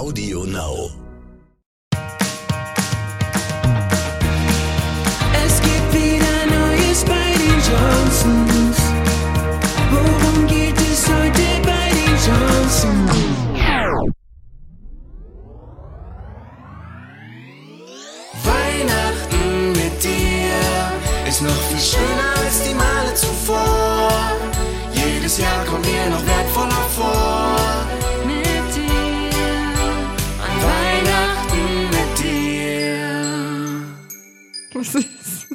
Audio Now. Es gibt wieder Neues bei den Johnsons. Worum geht es heute bei den Johnsons? Weihnachten mit dir ist noch viel schöner als die Male zuvor. Jedes Jahr kommt dir noch wertvoller vor. Was ist?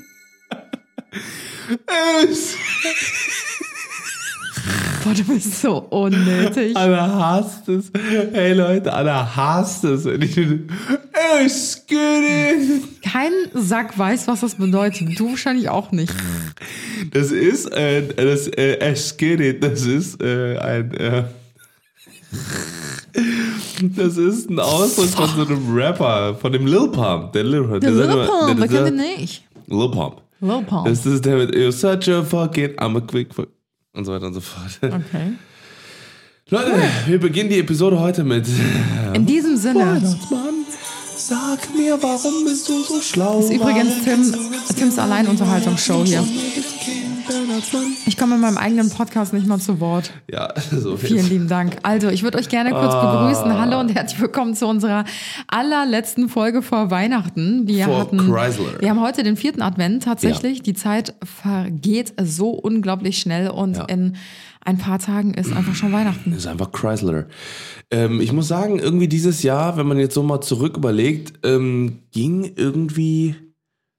Boah, du bist so unnötig. Anna hasst es. Hey Leute, Anna hasst es. Es geht. Kein Sack weiß, was das bedeutet. Du wahrscheinlich auch nicht. Das ist, äh, das, äh, es geht. Das ist, äh, ein, äh, das ist ein Ausdruck von so einem Rapper, von dem Lil Pump. Der Lil. Der Lil Pump, der kennt den nicht? Lil Pump. Lil Pump. Das ist der mit You're such a fucking, I'm a quick fuck. Und so weiter und so fort. Okay. Leute, wir beginnen die Episode heute mit In diesem Sinne Weihnachtsmann, sag mir, warum bist du so schlau? ist übrigens Tim, Tims Alleinunterhaltungsshow hier. Ich komme in meinem eigenen Podcast nicht mal zu Wort. Ja, so Vielen lieben Dank. Also, ich würde euch gerne kurz Ah. begrüßen. Hallo und herzlich willkommen zu unserer allerletzten Folge vor Weihnachten. Wir Vor hatten, Chrysler. wir haben heute den vierten Advent tatsächlich. Die Zeit vergeht so unglaublich schnell und Ja. in ein paar Tagen ist einfach schon Weihnachten. Ist einfach Chrysler. Ähm, ich muss sagen, irgendwie dieses Jahr, wenn man jetzt so mal zurück überlegt, ähm, ging irgendwie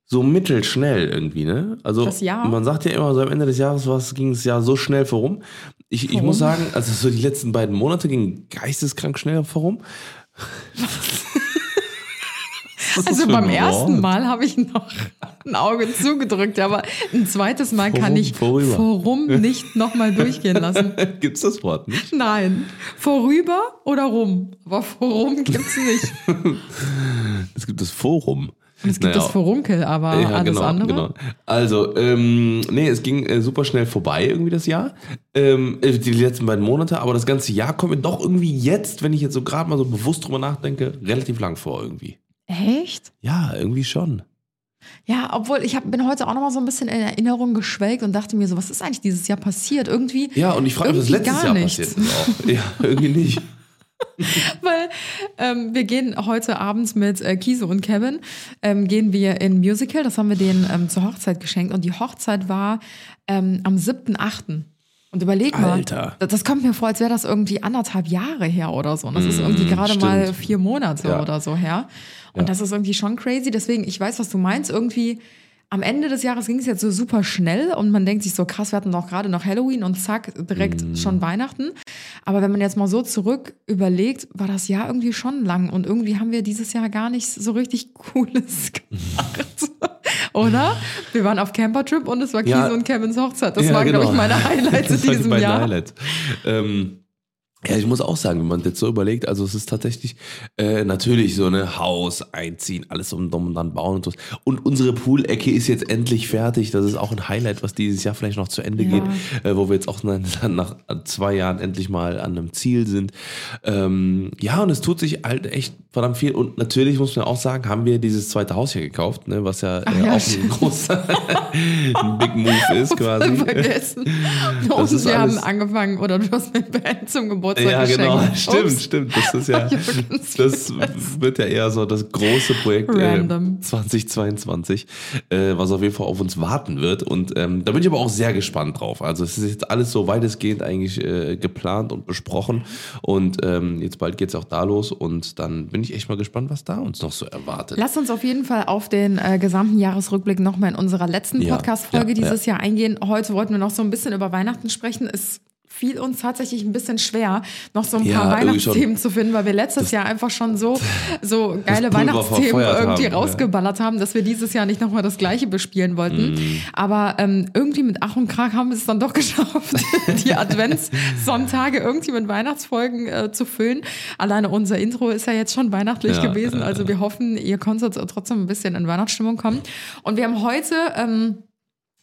so mittelschnell irgendwie, ne? Also Das Jahr? man sagt ja immer, so am Ende des Jahres was ging das Jahr so schnell vorum. Ich, ich Vorum? muss sagen, also so die letzten beiden Monate gingen geisteskrank schnell vorum. Also beim ersten? Mal habe ich noch ein Auge zugedrückt, aber ein zweites Mal kann Vorum, ich vorüber. vorum nicht nochmal durchgehen lassen. Gibt's das Wort nicht? Nein. Vorüber oder rum? Aber vorum gibt's nicht. Es gibt das Forum. Und es gibt Naja, das Vorunkel, aber Ja, alles genau, andere. genau. Also, ähm, nee, es ging äh, super schnell vorbei irgendwie das Jahr. Ähm, äh, die letzten beiden Monate, aber das ganze Jahr kommt mir doch irgendwie jetzt, wenn ich jetzt so gerade mal so bewusst drüber nachdenke, relativ lang vor irgendwie. Echt? Ja, irgendwie schon. Ja, obwohl ich hab, bin heute auch noch mal so ein bisschen in Erinnerung geschwelgt und dachte mir so, was ist eigentlich dieses Jahr passiert? Irgendwie, Ja, und ich frage mich, was letztes gar Jahr nichts. passiert ist auch. Ja, irgendwie nicht. weil ähm, wir gehen heute abends mit äh, Kiese und Kevin, ähm, gehen wir in Musical, das haben wir denen ähm, zur Hochzeit geschenkt und die Hochzeit war ähm, am 7.8. Und überleg mal, Alter. das, das kommt mir vor, als wäre das irgendwie anderthalb Jahre her oder so. Und das ist irgendwie gerade stimmt. mal vier Monate Ja. oder so her. Und Ja. das ist irgendwie schon crazy. Deswegen, ich weiß, was du meinst. Irgendwie am Ende des Jahres ging es jetzt so super schnell und man denkt sich so, krass, wir hatten doch gerade noch Halloween und zack, direkt Mhm. schon Weihnachten. Aber wenn man jetzt mal so zurück überlegt, war das Jahr irgendwie schon lang und irgendwie haben wir dieses Jahr gar nicht so richtig Cooles gemacht. Oder? Wir waren auf Campertrip und es war Ja. und Kevins Hochzeit. Das Ja, waren, glaube genau. ich, meine Highlights in diesem Jahr. Highlight. Ähm, ja, ich muss auch sagen, wenn man jetzt so überlegt, also es ist tatsächlich äh, natürlich so eine Haus einziehen, alles um und dann bauen und so. Und unsere Poolecke ist jetzt endlich fertig. Das ist auch ein Highlight, was dieses Jahr vielleicht noch zu Ende Ja. geht, äh, wo wir jetzt auch nach, nach zwei Jahren endlich mal an einem Ziel sind. Ähm, ja, und es tut sich halt echt verdammt viel. Und natürlich muss man auch sagen, haben wir dieses zweite Haus hier gekauft, ne, was ja, äh, ja, auch ein großer ein Big Move ist quasi. Vergessen. Und wir haben alles- angefangen, oder du hast mir Ben zum Geburtstag Ja, geschenkt. genau. Stimmt, Ups. stimmt. Das ist ja, das wird ja eher so das große Projekt äh, Random. 2022, äh, was auf jeden Fall auf uns warten wird. Und ähm, da bin ich aber auch sehr gespannt drauf. Also es ist jetzt alles so weitestgehend eigentlich äh, geplant und besprochen. Und ähm, jetzt bald geht's auch da los. Und dann bin ich echt mal gespannt, was da uns noch so erwartet. Lass uns auf jeden Fall auf den äh, gesamten Jahresrückblick nochmal in unserer letzten Ja, Podcast-Folge ja, dieses Jahr eingehen. Heute wollten wir noch so ein bisschen über Weihnachten sprechen. Es fiel uns tatsächlich ein bisschen schwer, noch so ein Ja, paar Weihnachtsthemen zu finden, weil wir letztes Jahr einfach schon so, so geile Weihnachtsthemen irgendwie haben, ja. rausgeballert haben, dass wir dieses Jahr nicht nochmal das Gleiche bespielen wollten. Mhm. Aber ähm, irgendwie mit Ach und Krach haben wir es dann doch geschafft, die Adventssonntage irgendwie mit Weihnachtsfolgen äh, zu füllen. Alleine unser Intro ist ja jetzt schon weihnachtlich Ja, gewesen. ja, Also wir hoffen, ihr konntet trotzdem ein bisschen in Weihnachtsstimmung kommen. Und wir haben heute ähm,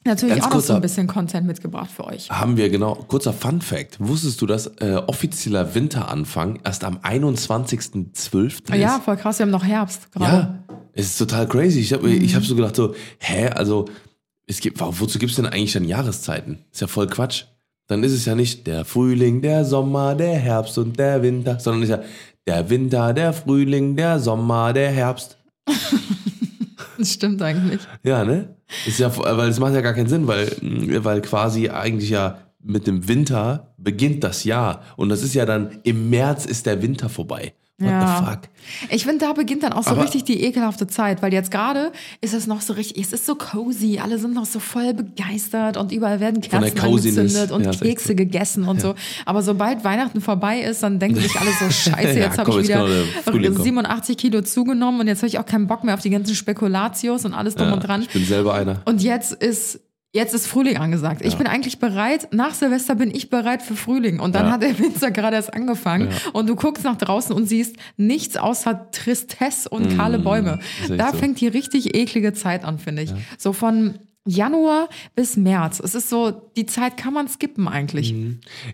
natürlich Ganz auch noch so ein bisschen Content mitgebracht für euch. Haben wir genau. Kurzer Fun Fact. Wusstest du, dass äh, offizieller Winteranfang erst am 21.12. ist? Ja, voll krass, wir haben noch Herbst gerade. Ja, es ist total crazy. Ich habe Mhm. ich hab so gedacht, so, hä, also, es gibt, wozu gibt es denn eigentlich dann Jahreszeiten? Ist ja voll Quatsch. Dann ist es ja nicht der Frühling, der Sommer, der Herbst und der Winter, sondern ist ja der Winter, der Frühling, der Sommer, der Herbst. Das stimmt eigentlich. Ja, ne? Ist ja, weil es macht ja gar keinen Sinn, weil, weil quasi eigentlich ja mit dem Winter beginnt das Jahr. Und das ist ja dann, im März ist der Winter vorbei. What Ja. the fuck? Ich finde, da beginnt dann auch so Aber- richtig die ekelhafte Zeit, weil jetzt gerade ist es noch so richtig, es ist so cozy, alle sind noch so voll begeistert und überall werden Kerzen angezündet und Ja, Kekse gegessen und so. Aber sobald Weihnachten vorbei ist, dann denken sich alle so, scheiße, Ja, jetzt habe ich wieder doch der Frühling kommen. 87 Kilo zugenommen und jetzt habe ich auch keinen Bock mehr auf die ganzen Spekulatius und alles drum Ja, und dran. Ich bin selber einer. Und jetzt ist Jetzt ist Frühling angesagt. Ich bin eigentlich bereit, nach Silvester bin ich bereit für Frühling. Und dann Ja. hat der Winter gerade erst angefangen. Ja. Und du guckst nach draußen und siehst nichts außer Tristesse und kahle Bäume. Da so. fängt die richtig eklige Zeit an, finde ich. So von Januar bis März. Es ist so, die Zeit kann man skippen eigentlich.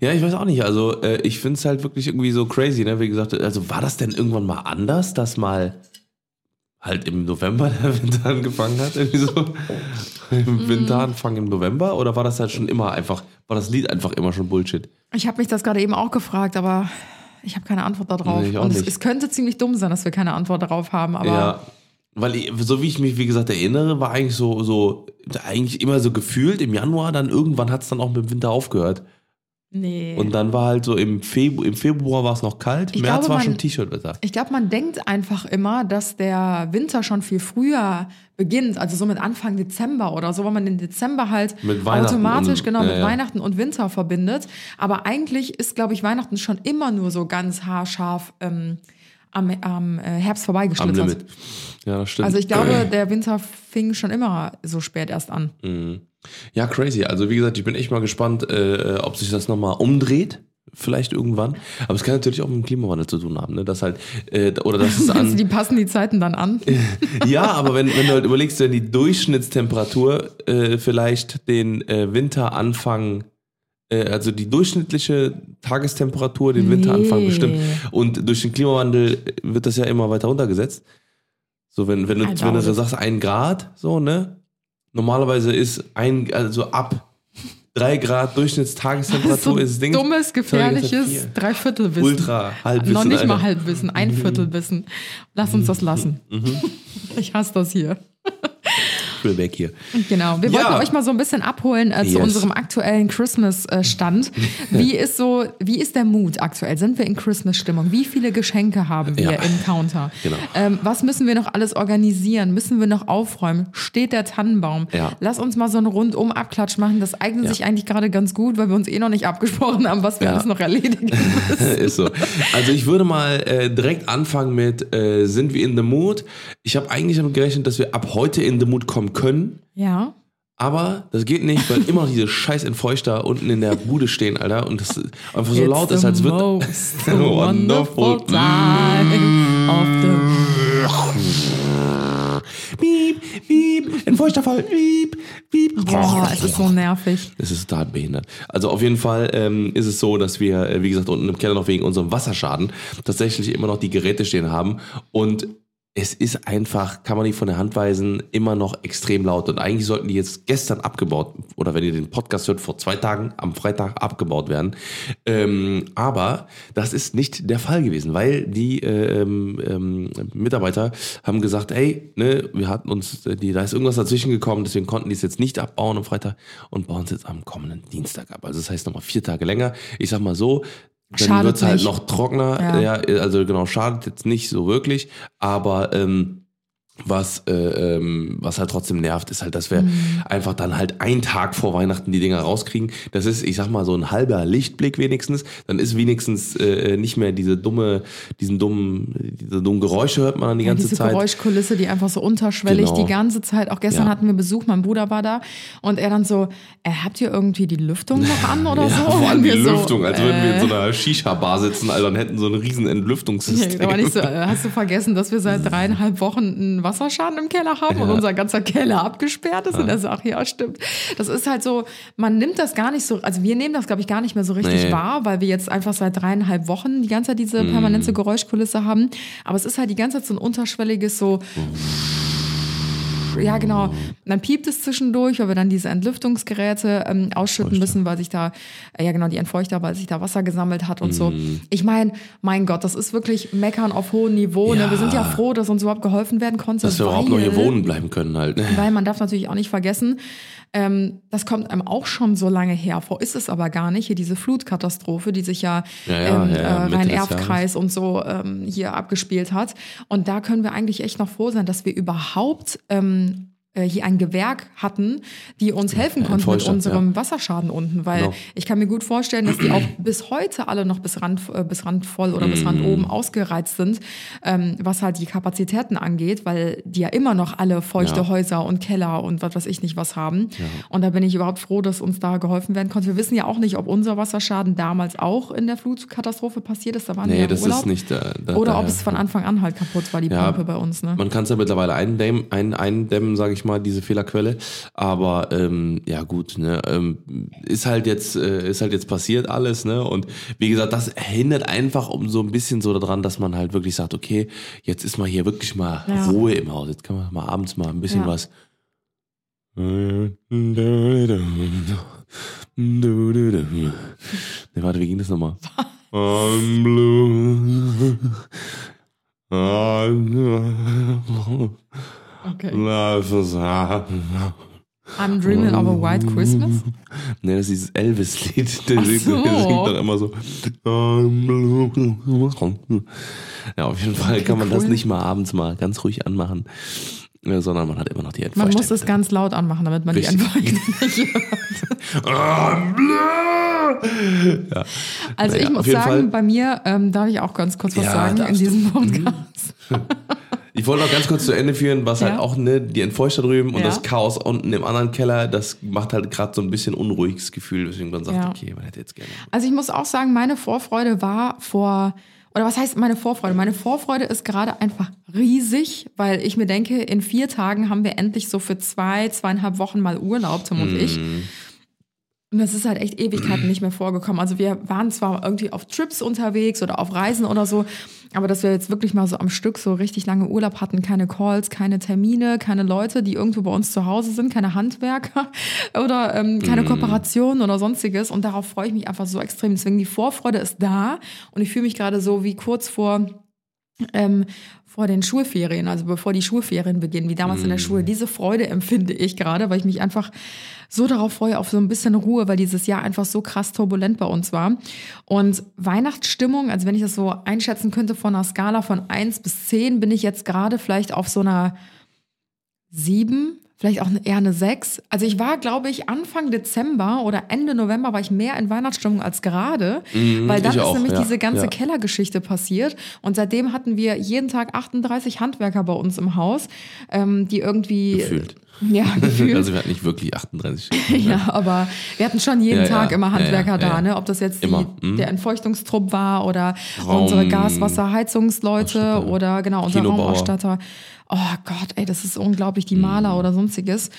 Ja, ich weiß auch nicht. Also äh, ich finde es halt wirklich irgendwie so crazy, ne? Wie gesagt, also war das denn irgendwann mal anders, dass mal halt im November der Winter angefangen hat? Irgendwie so? Im Winteranfang im November? Oder war das halt schon immer einfach, war das Lied einfach immer schon Bullshit? Ich habe mich das gerade eben auch gefragt, aber ich habe keine Antwort darauf. Nee, und es, es könnte ziemlich dumm sein, dass wir keine Antwort darauf haben. Aber ja. Weil ich, so wie ich mich, wie gesagt, erinnere, war eigentlich so, so, eigentlich immer so gefühlt im Januar, dann irgendwann hat es dann auch mit dem Winter aufgehört. Nee. Und dann war halt so im Februar, im Februar war es noch kalt, Ich März glaube, war man- schon T-Shirt-Wetter. Ich glaube, man denkt einfach immer, dass der Winter schon viel früher beginnt, also so mit Anfang Dezember oder so, weil man den Dezember halt automatisch und- genau ja, mit ja. Weihnachten und Winter verbindet. Aber eigentlich ist, glaube ich, Weihnachten schon immer nur so ganz haarscharf ähm, am, am äh, Herbst Am. Limit. Ja, das stimmt. Also ich glaube, der Winter fing schon immer so spät erst an. Ja, crazy. Also wie gesagt, ich bin echt mal gespannt, äh, ob sich das nochmal umdreht. Vielleicht irgendwann. Aber es kann natürlich auch mit dem Klimawandel zu tun haben, ne? Das halt, äh, oder dass es Also an. die passen die Zeiten dann an. ja, aber wenn, wenn du halt überlegst, wenn die Durchschnittstemperatur äh, vielleicht den äh, Winteranfang, äh, also die durchschnittliche Tagestemperatur den Winteranfang Nee. bestimmt. Und durch den Klimawandel wird das ja immer weiter runtergesetzt. So, wenn, wenn, du, I wenn du so sagst, ein Grad, so, ne? Normalerweise ist ein, also ab drei Grad Durchschnittstagestemperatur so ist Ding. dummes, gefährliches Vier. Dreiviertelwissen. Ultra Halbwissen. Noch nicht mal Alter. Halbwissen, ein Viertelwissen. Lass uns das lassen. Mhm. Ich hasse das hier. Will weg hier. Genau. Wir Ja. wollten euch mal so ein bisschen abholen äh, zu Yes. unserem aktuellen Christmas-Stand. Wie ist so, wie ist der Mut aktuell? Sind wir in Christmas-Stimmung? Wie viele Geschenke haben wir Ja. im Counter? Genau. Ähm, was müssen wir noch alles organisieren? Müssen wir noch aufräumen? Steht der Tannenbaum? Ja. Lass uns mal so einen rundum Abklatsch machen. Das eignet Ja. sich eigentlich gerade ganz gut, weil wir uns eh noch nicht abgesprochen haben, was wir Ja. alles noch erledigen müssen. ist so. Also ich würde mal äh, direkt anfangen mit, äh, sind wir in the mood? Ich habe eigentlich damit gerechnet, dass wir ab heute in the mood kommen können. Ja. Aber das geht nicht, weil immer noch diese scheiß Entfeuchter unten in der Bude stehen, Alter. Und das einfach so It's laut ist, als wird. most Wonderful. wonderful time of the Piep, piep, Entfeuchter voll, piep, piep. Boah, es ist so nervig. Es ist total behindert. Also auf jeden Fall ähm, ist es so, dass wir, äh, wie gesagt, unten im Keller noch wegen unserem Wasserschaden tatsächlich immer noch die Geräte stehen haben. Und es ist einfach, kann man nicht von der Hand weisen, immer noch extrem laut. Und eigentlich sollten die jetzt gestern abgebaut, oder wenn ihr den Podcast hört, vor zwei Tagen am Freitag abgebaut werden. Ähm, aber das ist nicht der Fall gewesen, weil die ähm, ähm, Mitarbeiter haben gesagt, ey, ne, wir hatten uns, äh, die, da ist irgendwas dazwischen gekommen, deswegen konnten die es jetzt nicht abbauen am Freitag und bauen es jetzt am kommenden Dienstag ab. Also das heißt nochmal vier Tage länger. Ich sag mal so, dann wird es halt noch trockener. Ja. Ja. also genau, schadet jetzt nicht so wirklich, aber ähm, was, äh, ähm, was halt trotzdem nervt, ist halt, dass wir Mhm. einfach dann halt einen Tag vor Weihnachten die Dinger rauskriegen. Das ist, ich sag mal, so ein halber Lichtblick wenigstens. Dann ist wenigstens äh, nicht mehr diese dumme, diesen dummen, diese dummen Geräusche hört man dann die Ja, ganze diese Zeit. Geräuschkulisse, die einfach so unterschwellig Genau. die ganze Zeit. Auch gestern Ja. hatten wir Besuch, mein Bruder war da und er dann so, äh, habt ihr irgendwie die Lüftung noch an oder ja, so? vor allem die wir so, Lüftung, als würden wir in äh, so einer Shisha-Bar sitzen, Alter, und hätten so ein riesen da war nicht so, äh, hast du vergessen, dass wir seit dreieinhalb Wochen einen Wasserschaden im Keller haben und unser ganzer Keller abgesperrt ist. Und er sagt, ja, stimmt. Das ist halt so, man nimmt das gar nicht so, also wir nehmen das, glaube ich, gar nicht mehr so richtig Nee. wahr, weil wir jetzt einfach seit dreieinhalb Wochen die ganze Zeit diese permanente Geräuschkulisse haben. Aber es ist halt die ganze Zeit so ein unterschwelliges so. Ja, genau. Und dann piept es zwischendurch, weil wir dann diese Entlüftungsgeräte ähm, ausschütten müssen, weil sich da, äh, ja genau, die Entfeuchter, weil sich da Wasser gesammelt hat und so. Ich meine, mein Gott, das ist wirklich Meckern auf hohem Niveau. Ne? Ja. Wir sind ja froh, dass uns überhaupt geholfen werden konnte. Dass wir überhaupt noch hier wohnen bleiben können halt. ne? weil man darf natürlich auch nicht vergessen, ähm, das kommt einem auch schon so lange her. Vor ist es aber gar nicht. Hier diese Flutkatastrophe, die sich ja, Ja, ja, ähm, ja, äh, Rhein-Erft-Kreis und so ähm, hier abgespielt hat. Und da können wir eigentlich echt noch froh sein, dass wir überhaupt ähm, äh, hier ein Gewerk hatten, die uns helfen konnten mit unserem Wasserschaden unten, weil Genau. ich kann mir gut vorstellen, dass die auch bis heute alle noch bis rand, äh, bis rand voll oder bis Mm. rand oben ausgereizt sind, ähm, was halt die Kapazitäten angeht, weil die ja immer noch alle feuchte Ja. Häuser und Keller und was weiß ich nicht was haben. Und da bin ich überhaupt froh, dass uns da geholfen werden konnte. Wir wissen ja auch nicht, ob unser Wasserschaden damals auch in der Flutkatastrophe passiert ist. Da waren wir ja Nee, im das Urlaub. ist nicht der. der Oder der, ob es von Anfang an halt kaputt war, die Ja, Pumpe bei uns. Ne? Man kann es ja mittlerweile eindämmen, ein, eindämmen sage ich mal, diese Fehlerquelle. Aber ähm, ja gut, ne, ähm, ist halt jetzt äh, ist halt jetzt passiert alles, ne? Und wie gesagt, das hindert einfach um so ein bisschen so daran, dass man halt wirklich sagt, okay, jetzt ist mal hier wirklich mal Ja. Ruhe im Haus. Jetzt kann man mal abends mal ein bisschen Ja. was. Ne, warte, wie ging das nochmal? I'm blue. Okay. Is hard. I'm dreaming of a white Christmas. Nee, das ist dieses Elvis-Lied. Der singt, so. der singt dann immer so. Ja, auf jeden Fall kann man das cool. nicht mal abends mal ganz ruhig anmachen, äh, sondern man hat immer noch die Man Entfeuchtung. muss es ganz laut anmachen, damit man Richtig. die Entfeuchtung nicht hört. ja. Also Naja, ich muss sagen, Fall- bei mir, ähm, darf ich auch ganz kurz was Ja, sagen in diesem Podcast. Ich wollte noch ganz kurz zu Ende führen, was halt Ja. auch ne, die Entfeuchter drüben und Ja. das Chaos unten im anderen Keller, das macht halt gerade so ein bisschen unruhiges Gefühl, weswegen man sagt, Ja. okay, man hätte jetzt gerne. Also ich muss auch sagen, meine Vorfreude war vor, oder was heißt meine Vorfreude? Meine Vorfreude ist gerade einfach riesig, weil ich mir denke, in vier Tagen haben wir endlich so für zwei, zweieinhalb Wochen mal Urlaub, Tim und ich. Und das ist halt echt Ewigkeiten nicht mehr vorgekommen. Also wir waren zwar irgendwie auf Trips unterwegs oder auf Reisen oder so, aber dass wir jetzt wirklich mal so am Stück so richtig lange Urlaub hatten, keine Calls, keine Termine, keine Leute, die irgendwo bei uns zu Hause sind, keine Handwerker oder ähm, keine Kooperationen oder sonstiges. Und darauf freue ich mich einfach so extrem. Deswegen die Vorfreude ist da und ich fühle mich gerade so wie kurz vor ähm, vor den Schulferien, also bevor die Schulferien beginnen, wie damals in der Schule. Diese Freude empfinde ich gerade, weil ich mich einfach so darauf freue, auf so ein bisschen Ruhe, weil dieses Jahr einfach so krass turbulent bei uns war. Und Weihnachtsstimmung, also wenn ich das so einschätzen könnte von einer Skala von 1 bis 10, bin ich jetzt gerade vielleicht auf so einer 7, vielleicht auch eher eine 6. Also ich war, glaube ich, Anfang Dezember oder Ende November war ich mehr in Weihnachtsstimmung als gerade, weil dann ist auch, nämlich ja, diese ganze ja. Kellergeschichte passiert und seitdem hatten wir jeden Tag 38 Handwerker bei uns im Haus, ähm, die irgendwie Gefühlt. Ja gefühlt Also wir hatten nicht wirklich 38. ja, aber wir hatten schon jeden Ja. Tag immer Ja, ja, Handwerker da, ne? Ob das jetzt die, Immer, mhm. der Entfeuchtungstrupp war oder Raum- unsere Gas-Wasser-Heizungsleute oder genau, unser Kinobauer. Raumausstatter. Oh Gott, ey, das ist unglaublich, die Maler Mhm. oder sonstiges.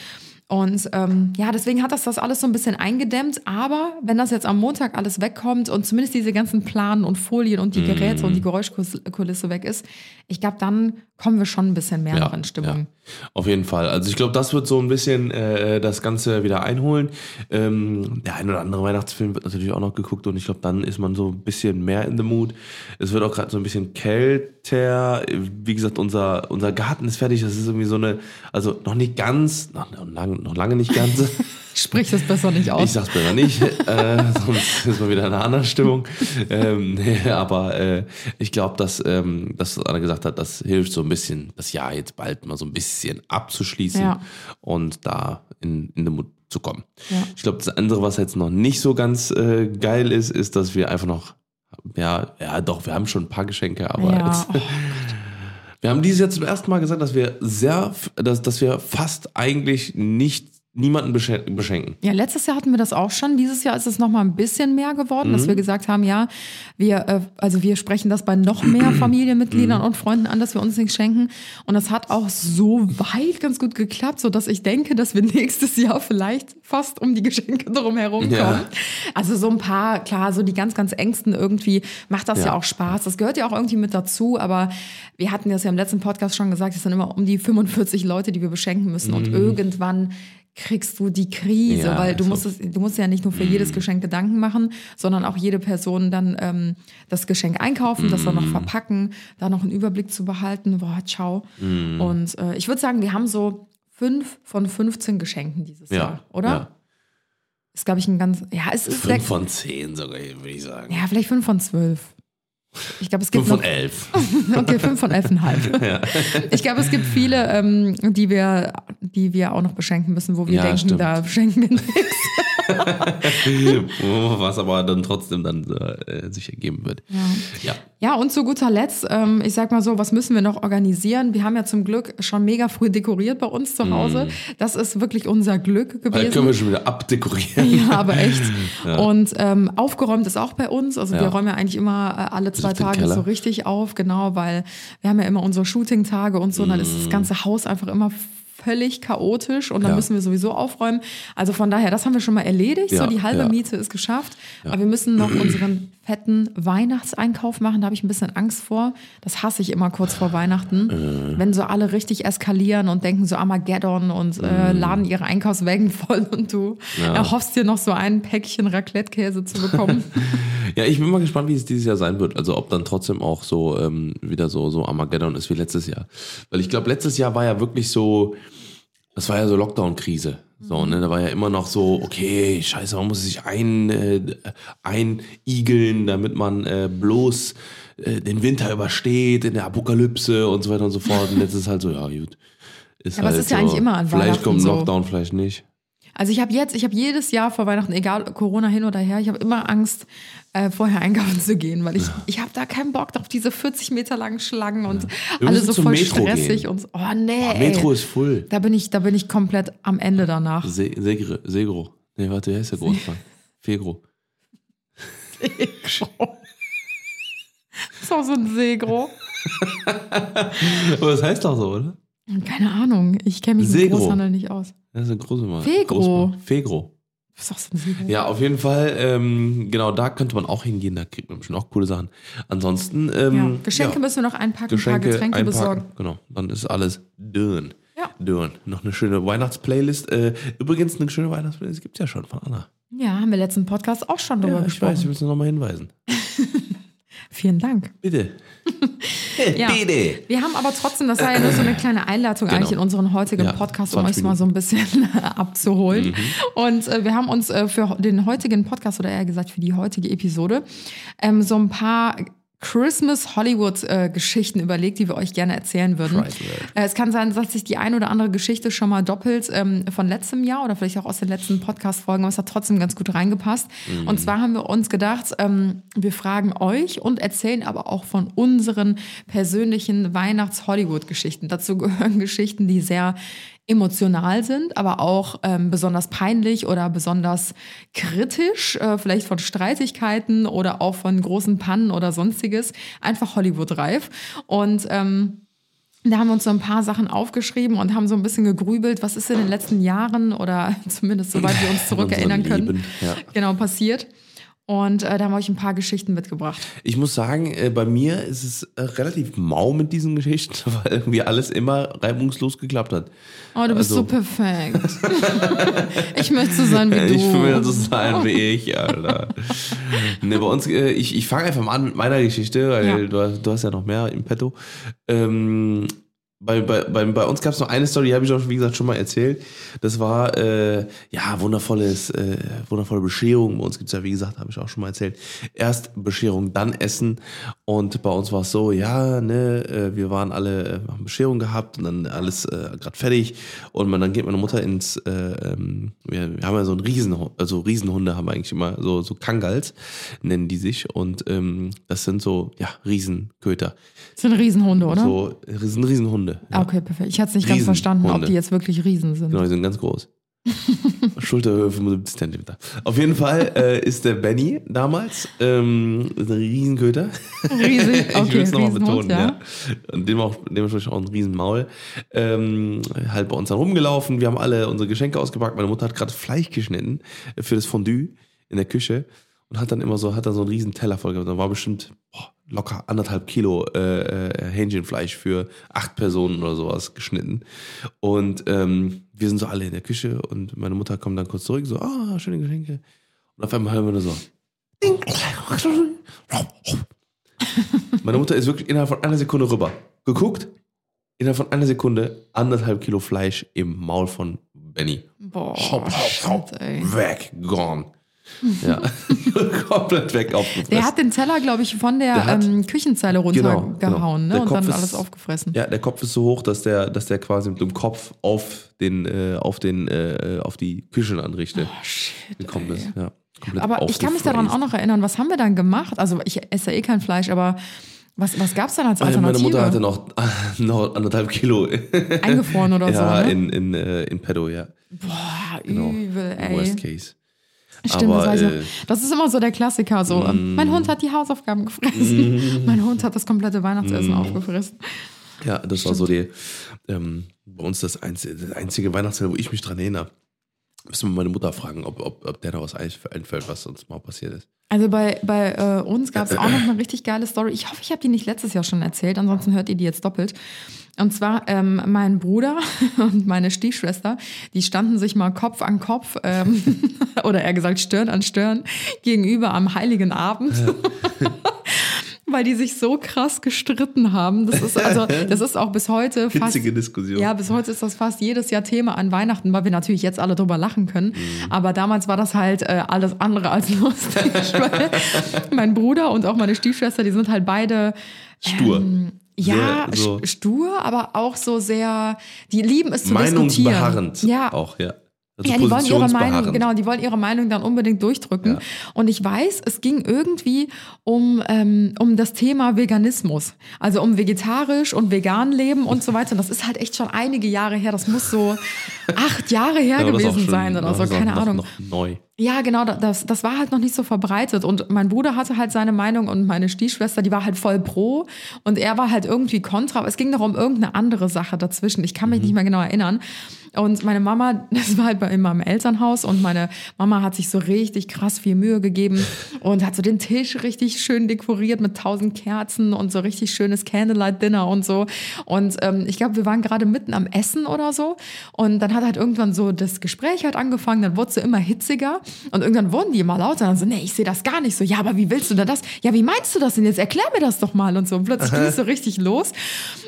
Und ähm, ja, deswegen hat das das alles so ein bisschen eingedämmt. Aber wenn das jetzt am Montag alles wegkommt und zumindest diese ganzen Planen und Folien und die Geräte Mhm. und die Geräuschkulisse weg ist, ich glaube, dann kommen wir schon ein bisschen mehr noch in Stimmung. Ja, auf jeden Fall. Also ich glaube, das wird so ein bisschen äh, das Ganze wieder einholen. Ähm, der ein oder andere Weihnachtsfilm wird natürlich auch noch geguckt und ich glaube, dann ist man so ein bisschen mehr in the mood. Es wird auch gerade so ein bisschen kälter. Wie gesagt, unser, unser Garten ist fertig. Das ist irgendwie so eine, also noch nicht ganz, noch, noch, noch lange nicht ganz. Sprich das besser nicht Ich aus. sag's besser nicht, äh, sonst ist man wieder in einer anderen Stimmung. ähm, aber äh, ich glaube, dass, ähm, dass was Anna gesagt hat, das hilft so ein bisschen, das Jahr jetzt bald mal so ein bisschen abzuschließen Ja. und da in, in den Mut zu kommen. Ja. Ich glaube, das andere, was jetzt noch nicht so ganz äh, geil ist, ist, dass wir einfach noch, ja, ja, doch, wir haben schon ein paar Geschenke, aber Ja, jetzt, oh wir haben dieses Jahr zum ersten Mal gesagt, dass wir sehr, dass, dass wir fast eigentlich nicht niemanden beschen- beschenken. Ja, letztes Jahr hatten wir das auch schon. Dieses Jahr ist es noch mal ein bisschen mehr geworden, Mhm. dass wir gesagt haben, ja, wir, äh, also wir sprechen das bei noch Mhm. mehr Familienmitgliedern und Freunden an, dass wir uns nichts schenken. Und das hat auch so weit ganz gut geklappt, so dass ich denke, dass wir nächstes Jahr vielleicht fast um die Geschenke drumherum kommen. Ja. Also so ein paar, klar, so die ganz, ganz engsten irgendwie macht das ja. Ja. auch Spaß. Das gehört ja auch irgendwie mit dazu. Aber wir hatten das ja im letzten Podcast schon gesagt, es sind immer um die 45 Leute, die wir beschenken müssen. Und irgendwann kriegst du die Krise, Ja, weil du ist musst, es, du musst ja nicht nur für jedes Geschenk Gedanken machen, sondern auch jede Person dann ähm, das Geschenk einkaufen, das dann noch verpacken, da noch einen Überblick zu behalten. Boah, ciao. Und äh, ich würde sagen, wir haben so fünf von 15 Geschenken dieses Ja, Jahr, oder? ja. Ist, glaube ich, ein ganz, ja, es ist, Fünf von zehn sogar, würde ich sagen. ja, vielleicht fünf von zwölf. Ich glaube, es gibt Fünf von elf. Okay, fünf von elfeinhalb. Ich glaube, es gibt viele, ähm, die wir, die wir auch noch beschenken müssen, wo wir Ja, denken, stimmt. da beschenken wir nichts. Was aber dann trotzdem dann äh, sich ergeben wird. Ja. Ja. Ja, und zu guter Letzt, ähm, ich sag mal so, was müssen wir noch organisieren? Wir haben ja zum Glück schon mega früh dekoriert bei uns zu Hause. Das ist wirklich unser Glück gewesen. können wir schon wieder abdekorieren. Ja, aber echt. Und ähm, aufgeräumt ist auch bei uns. Also wir Ja. räumen ja eigentlich immer äh, alle zwei auf den Tage so richtig auf, genau, weil wir haben ja immer unsere Shooting-Tage und so. Und dann ist das ganze Haus einfach immer völlig chaotisch und dann Ja. müssen wir sowieso aufräumen. Also von daher, das haben wir schon mal erledigt. Ja, so die halbe. Miete ist geschafft. Aber wir müssen noch unseren fetten Weihnachtseinkauf machen. Da habe ich ein bisschen Angst vor. Das hasse ich immer kurz vor Weihnachten. Äh. Wenn so alle richtig eskalieren und denken so Armageddon und äh, laden ihre Einkaufswägen voll und du erhoffst dir noch so ein Päckchen Raclette-Käse zu bekommen. Ja, ich bin mal gespannt, wie es dieses Jahr sein wird. Also ob dann trotzdem auch so ähm, wieder so, so Armageddon ist wie letztes Jahr. Weil ich glaube, letztes Jahr war ja wirklich so, das war ja so Lockdown-Krise. So, ne, da war ja immer noch so, okay, scheiße, man muss sich ein, äh, einigeln, damit man äh, bloß äh, den Winter übersteht, in der Apokalypse und so weiter und so fort. Und jetzt ist halt so, ja, gut. Ist Ja, aber es halt ist ja so, eigentlich immer an Vielleicht kommt ein so. Lockdown, vielleicht nicht. Also ich habe jetzt, ich habe jedes Jahr vor Weihnachten, egal Corona hin oder her, ich habe immer Angst, äh, vorher einkaufen zu gehen, weil ich, ich habe da keinen Bock auf diese 40 Meter langen Schlangen und Wir alle so voll Metro stressig gehen. und so. Oh nee. Ey. Metro ist full. Da bin ich, da bin ich komplett am Ende danach. Se Segre, Segro. Nee, warte, wer ist der Großmann? Fegro. ist auch so ein Segro. Aber das heißt doch so, oder? Keine Ahnung, ich kenne mich mit Segro. Großhandel nicht aus. Das ist ein Großmann. Fegro. Großmann. Fegro. Was auch so ein Segro? Ja, auf jeden Fall, ähm, genau, da könnte man auch hingehen, da kriegt man bestimmt auch coole Sachen. Ansonsten, ähm, Ja, Geschenke ja, müssen wir noch einpacken, Geschenke ein paar Getränke einpacken. besorgen. Genau, dann ist alles dön. Ja. Dön. Noch eine schöne Weihnachtsplaylist. Äh, übrigens, eine schöne Weihnachtsplaylist gibt's ja schon von Anna. Ja, haben wir letzten Podcast auch schon drüber Ja, ich gesprochen. weiß, ich will es nochmal hinweisen. Vielen Dank. Bitte. Ja. Bitte. Wir haben aber trotzdem, das war ja nur so eine kleine Einleitung Genau. eigentlich in unseren heutigen Ja, Podcast, um 20 euch mal so ein bisschen abzuholen. Mhm. Und äh, wir haben uns äh, für den heutigen Podcast oder eher gesagt für die heutige Episode ähm, so ein paar Christmas Hollywood äh, Geschichten überlegt, die wir euch gerne erzählen würden. Äh, es kann sein, dass sich die ein oder andere Geschichte schon mal doppelt ähm, von letztem Jahr oder vielleicht auch aus den letzten Podcast-Folgen, aber es hat trotzdem ganz gut reingepasst. Und zwar haben wir uns gedacht, ähm, wir fragen euch und erzählen aber auch von unseren persönlichen Weihnachts-Hollywood-Geschichten. Dazu gehören Geschichten, die sehr emotional sind, aber auch ähm, besonders peinlich oder besonders kritisch, äh, vielleicht von Streitigkeiten oder auch von großen Pannen oder sonstiges. Einfach Hollywood-reif. Und ähm, da haben wir uns so ein paar Sachen aufgeschrieben und haben so ein bisschen gegrübelt, was ist in den letzten Jahren oder zumindest soweit wir uns zurückerinnern können, Leben, ja. genau passiert. Und äh, da haben wir euch ein paar Geschichten mitgebracht. Ich muss sagen, äh, bei mir ist es äh, relativ mau mit diesen Geschichten, weil irgendwie alles immer reibungslos geklappt hat. Oh, du bist Also- so perfekt. ich möchte so sein wie du. Ich will so sein wie ich, Alter. ne, bei uns, äh, ich, ich fange einfach mal an mit meiner Geschichte, weil Ja. du, hast- du hast ja noch mehr im Petto. Ähm, bei, bei, bei, bei uns gab es noch eine Story, die habe ich auch, wie gesagt, schon mal erzählt. Das war, äh, ja, wundervolles, äh, wundervolle Bescherung. Bei uns gibt's ja, wie gesagt, habe ich auch schon mal erzählt. Erst Bescherung, dann Essen. Und bei uns war es so, ja, ne, äh, wir waren alle, äh, haben Bescherung gehabt und dann alles äh, gerade fertig. Und man, dann geht meine Mutter ins, äh, ähm, wir, wir haben ja so einen Riesen, also Riesenhunde haben wir eigentlich immer, so, so Kangals nennen die sich. Und ähm, das sind so, ja, Riesenköter. Das sind Riesenhunde, oder? So, das sind Riesenhunde. Ah, Okay, perfekt. Ich hatte es nicht ganz verstanden, ob die jetzt wirklich Riesen sind. Genau, die sind ganz groß. Schulterhöhe 75 Zentimeter. Auf jeden Fall äh, ist der Benny damals ähm, ein Riesenköter. Riesig, ich okay, will es nochmal betonen, ja. ja. Und dem auch, dementsprechend auch ein Riesenmaul. Ähm, halt bei uns dann rumgelaufen. Wir haben alle unsere Geschenke ausgepackt. Meine Mutter hat gerade Fleisch geschnitten für das Fondue in der Küche und hat dann immer so, hat dann so einen riesen Teller voll gehabt. Da war bestimmt boah, locker anderthalb Kilo äh, äh, Hähnchenfleisch für acht Personen oder sowas geschnitten. Und ähm, wir sind so alle in der Küche und meine Mutter kommt dann kurz zurück, so, ah, schöne Geschenke. Und auf einmal hören wir nur so. Meine Mutter ist wirklich innerhalb von einer Sekunde rüber. Geguckt, innerhalb von einer Sekunde anderthalb Kilo Fleisch im Maul von Benny. Boah, Hopp, hopp, hopp. Weg, gone. Ja, komplett weg aufgefressen. Der hat den Teller, glaube ich, von der, Der hat- ähm, Küchenzeile Genau, runtergehauen genau. ne? Der und Kopf dann ist- alles aufgefressen. ja, der Kopf ist so hoch, dass der, dass der quasi mit dem Kopf auf den, äh, auf den, äh, auf die Küchenanrichte Oh, shit, gekommen ey. ist. Ja, Aber ich kann mich daran auch noch erinnern, was haben wir dann gemacht? Also ich esse ja eh kein Fleisch, aber was, was gab es dann als Äh, Alternative? Meine Mutter hatte noch, noch anderthalb Kilo Eingefroren oder ja, so, ne? in, in, äh, in Petto, ja. Boah, Genau. übel, Worst ey. case. Stimmt, Aber, das, äh, das ist immer so der Klassiker. So, ähm, mein Hund hat die Hausaufgaben gefressen. mein Hund hat das komplette Weihnachtsessen aufgefressen. Ja, das war so die, ähm, bei uns das einzige, das einzige Weihnachtsfest, wo ich mich dran erinnere. Müssen wir meine Mutter fragen, ob, ob, ob der da was einfällt, was sonst mal passiert ist. Also bei, bei äh, uns gab es auch noch eine richtig geile Story. Ich hoffe, ich habe die nicht letztes Jahr schon erzählt, ansonsten hört ihr die jetzt doppelt. Und zwar ähm, mein Bruder und meine Stiefschwester, die standen sich mal Kopf an Kopf ähm, oder eher gesagt Stirn an Stirn gegenüber am Heiligen Abend. Weil die sich so krass gestritten haben. Das ist also, das ist auch bis heute fast. Hitzige Diskussion. Ja, bis heute ist das fast jedes Jahr Thema an Weihnachten, weil wir natürlich jetzt alle drüber lachen können. Mhm. Aber damals war das halt äh, alles andere als lustig. mein Bruder und auch meine Stiefschwester, die sind halt beide Stur. Ähm, ja, Sehr so- st- stur, aber auch so sehr, die lieben es zu diskutieren. Meinungsbeharrend Ja, auch, ja. Also ja, die wollen ihre Meinung, genau, die wollen ihre Meinung dann unbedingt durchdrücken. Ja. Und ich weiß, es ging irgendwie um, ähm, um das Thema Veganismus. Also um vegetarisch und vegan leben und so weiter. Und das ist halt echt schon einige Jahre her. Das muss so acht Jahre her Ja, gewesen schon- sein oder so, auch keine noch, Ahnung. Noch neu. Ja, genau, da- das, das war halt noch nicht so verbreitet. Und mein Bruder hatte halt seine Meinung und meine Stiefschwester, die war halt voll pro und er war halt irgendwie kontra. Aber es ging noch um irgendeine andere Sache dazwischen. Ich kann mich nicht mehr genau erinnern. Und meine Mama, das war halt bei in meinem Elternhaus und meine Mama hat sich so richtig krass viel Mühe gegeben und hat so den Tisch richtig schön dekoriert mit tausend Kerzen und so richtig schönes Candlelight Dinner und so. Und ähm, ich glaube, wir waren gerade mitten am Essen oder so. Und dann hat halt irgendwann so das Gespräch halt angefangen, dann wurde es so immer hitziger und irgendwann wurden die immer lauter. Dann so, nee, ich sehe das gar nicht so. Ja, aber wie willst du denn das? Ja, wie meinst du das denn jetzt? Erklär mir das doch mal und so. Und plötzlich ging es so richtig los.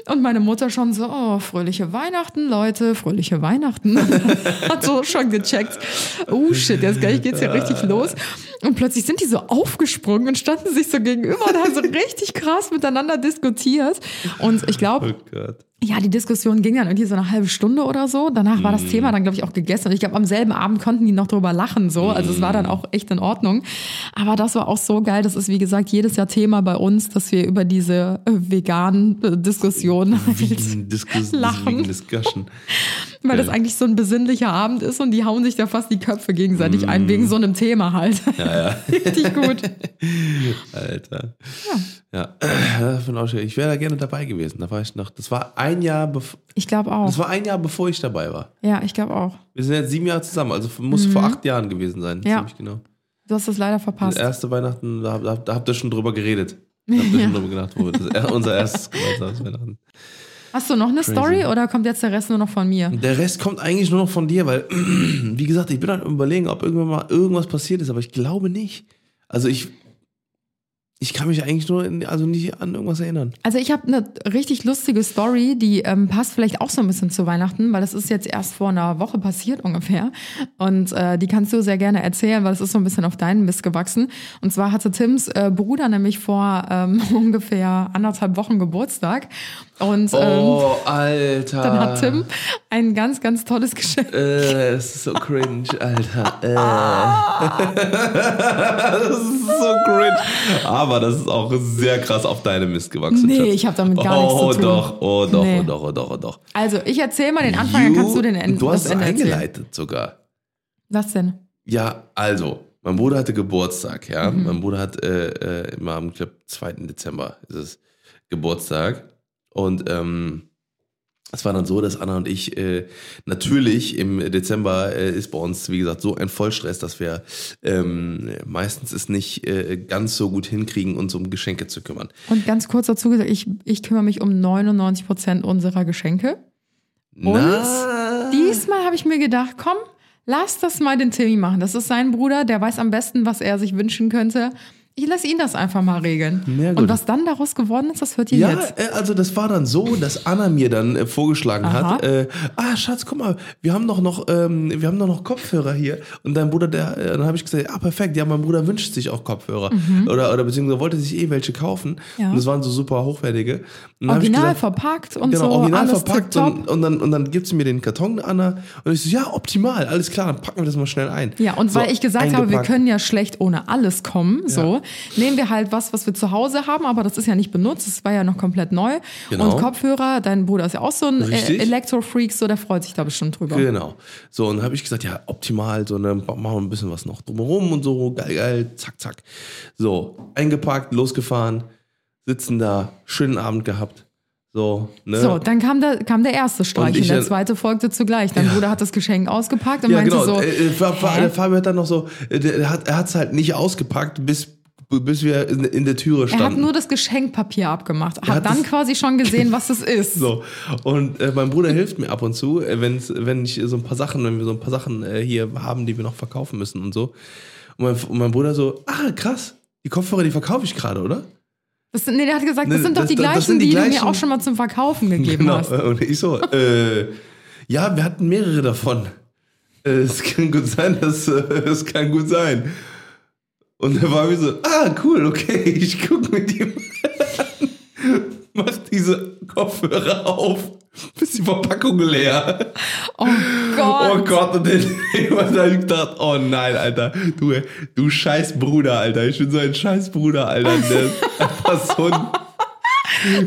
Und meine Mutter schon so, oh, fröhliche Weihnachten, Leute, fröhliche Weihnachten. Hat so schon gecheckt. Oh shit, jetzt gleich geht's ja richtig los. Und plötzlich sind die so aufgesprungen und standen sich so gegenüber und haben so richtig krass miteinander diskutiert. Und ich glaube, Oh ja, die Diskussion ging dann irgendwie so eine halbe Stunde oder so. Danach war das Thema dann, glaube ich, auch gegessen. Und ich glaube, am selben Abend konnten die noch drüber lachen, so. Also es war dann auch echt in Ordnung. Aber das war auch so geil. Das ist, wie gesagt, jedes Jahr Thema bei uns, dass wir über diese äh, veganen äh, Diskussionen halt Discuss, Lachen. Weil das eigentlich so ein besinnlicher Abend ist und die hauen sich da fast die Köpfe gegenseitig ein, wegen so einem Thema halt. Ja, ja. Richtig gut. Alter. Ja. ja. Ich wäre da gerne dabei gewesen. Da war ich noch. Das war ein Jahr, bev Ich glaube auch. das war ein Jahr, bevor ich dabei war. Ja, ich glaube auch. Wir sind jetzt sieben Jahre zusammen, also muss vor acht Jahren gewesen sein. Ja. Ziemlich genau. Du hast das leider Das verpasst. erste Weihnachten, da, da, da habt ihr schon drüber geredet. Da habt ihr schon drüber gedacht, wo das, er- unser erstes gemeinsames Weihnachten. Hast du noch eine Story oder kommt jetzt der Rest nur noch von mir? Der Rest kommt eigentlich nur noch von dir, weil, wie gesagt, ich bin halt überlegen, ob irgendwann mal irgendwas passiert ist, aber ich glaube nicht. Also ich, ich kann mich eigentlich nur, in, also nicht an irgendwas erinnern. Also ich habe eine richtig lustige Story, die ähm, passt vielleicht auch so ein bisschen zu Weihnachten, weil das ist jetzt erst vor einer Woche passiert ungefähr. Und äh, die kannst du sehr gerne erzählen, weil es ist so ein bisschen auf deinen Mist gewachsen. Und zwar hatte Tims äh, Bruder nämlich vor ähm, ungefähr anderthalb Wochen Geburtstag. Und ähm, Oh, Alter. dann hat Tim ein ganz, ganz tolles Geschenk. Äh, es ist so cringe, Alter. Äh. das ist so cringe. Aber das ist auch sehr krass auf deine Mist gewachsen. Nee, ich hab damit gar nichts oh, zu tun. Doch, oh doch, Nee. oh doch, oh doch, oh doch. Also ich erzähle mal den Anfang, dann kannst du den Ende Du hast das Ende erzählen. eingeleitet sogar. Was denn? Ja, also, mein Bruder hatte Geburtstag, ja. Mhm. Mein Bruder hat äh, äh, immer am, ich glaube, 2. Dezember ist es Geburtstag. Und ähm, es war dann so, dass Anna und ich äh, natürlich im Dezember äh, ist bei uns, wie gesagt, so ein Vollstress, dass wir ähm, meistens es nicht äh, ganz so gut hinkriegen, uns um Geschenke zu kümmern. Und ganz kurz dazu gesagt, ich, ich kümmere mich um 99 Prozent unserer Geschenke. Und Na, diesmal habe ich mir gedacht, komm, lass das mal den Timmy machen. Das ist sein Bruder, der weiß am besten, was er sich wünschen könnte. Ich lasse ihn das einfach mal regeln. Ja. Und was dann daraus geworden ist, das hört ihr Ja, jetzt. äh, also das war dann so, dass Anna mir dann äh, vorgeschlagen Aha. hat, äh, ah Schatz, guck mal, wir haben doch noch, ähm, wir haben doch noch Kopfhörer hier. Und dein Bruder, der, äh, dann habe ich gesagt, ah perfekt, ja, mein Bruder wünscht sich auch Kopfhörer oder oder beziehungsweise wollte sich eh welche kaufen. Mhm. Ja. Und das waren so super hochwertige. Original gesagt, verpackt und genau, so, original verpackt und, und dann und dann gibt sie mir den Karton Anna und ich so ja optimal alles klar dann packen wir das mal schnell ein Ja, und so, weil ich gesagt habe, wir können ja schlecht ohne alles kommen, so, nehmen wir halt was, was wir zu Hause haben, aber das ist ja nicht benutzt, das war ja noch komplett neu. Genau. Und Kopfhörer, dein Bruder ist ja auch so ein äh, Richtig. Elektro-Freak, so, der freut sich da bestimmt drüber. Genau. So, und dann habe ich gesagt, ja, optimal, so, dann machen wir ein bisschen was noch drumherum und so, geil, geil, zack, zack. So, eingepackt, losgefahren, sitzen da, schönen Abend gehabt. So, ne? So, dann kam der, kam der erste Streich Und und, der zweite folgte zugleich. Dein Bruder hat das Geschenk ausgepackt und ja, meinte genau. so, äh, äh, Fa- Fa- hä? der Fabio hat dann noch so, äh, der, der er hat es halt nicht ausgepackt, bis, bis wir in, in der Türe er standen. hat nur das Geschenkpapier abgemacht, hat, hat dann quasi schon gesehen, was es ist. So. Und äh, mein Bruder hilft mir ab und zu, äh, wenn's, wenn ich so ein paar Sachen, wenn wir so ein paar Sachen äh, hier haben, die wir noch verkaufen müssen und so. Und mein, und mein Bruder so, ah, krass, die Kopfhörer, die verkaufe ich gerade, oder? Das, sind- nee, der hat gesagt, das Nee, sind doch das- die gleichen, sind die die, du gleichen- mir auch schon mal zum Verkaufen gegeben Genau. hast. Und ich so, äh, ja, wir hatten mehrere davon. Äh, Es kann gut sein, dass äh, es kann gut sein. Und er war wie so, ah, cool, okay, ich guck mir die mal an. Mach diese Kopfhörer auf, bis die Verpackung leer. Oh Gott. Oh Gott, und dann habe ich gedacht, oh nein, Alter, du, du scheiß Bruder, Alter, ich bin so ein scheiß Bruder, Alter, der ist einfach so ein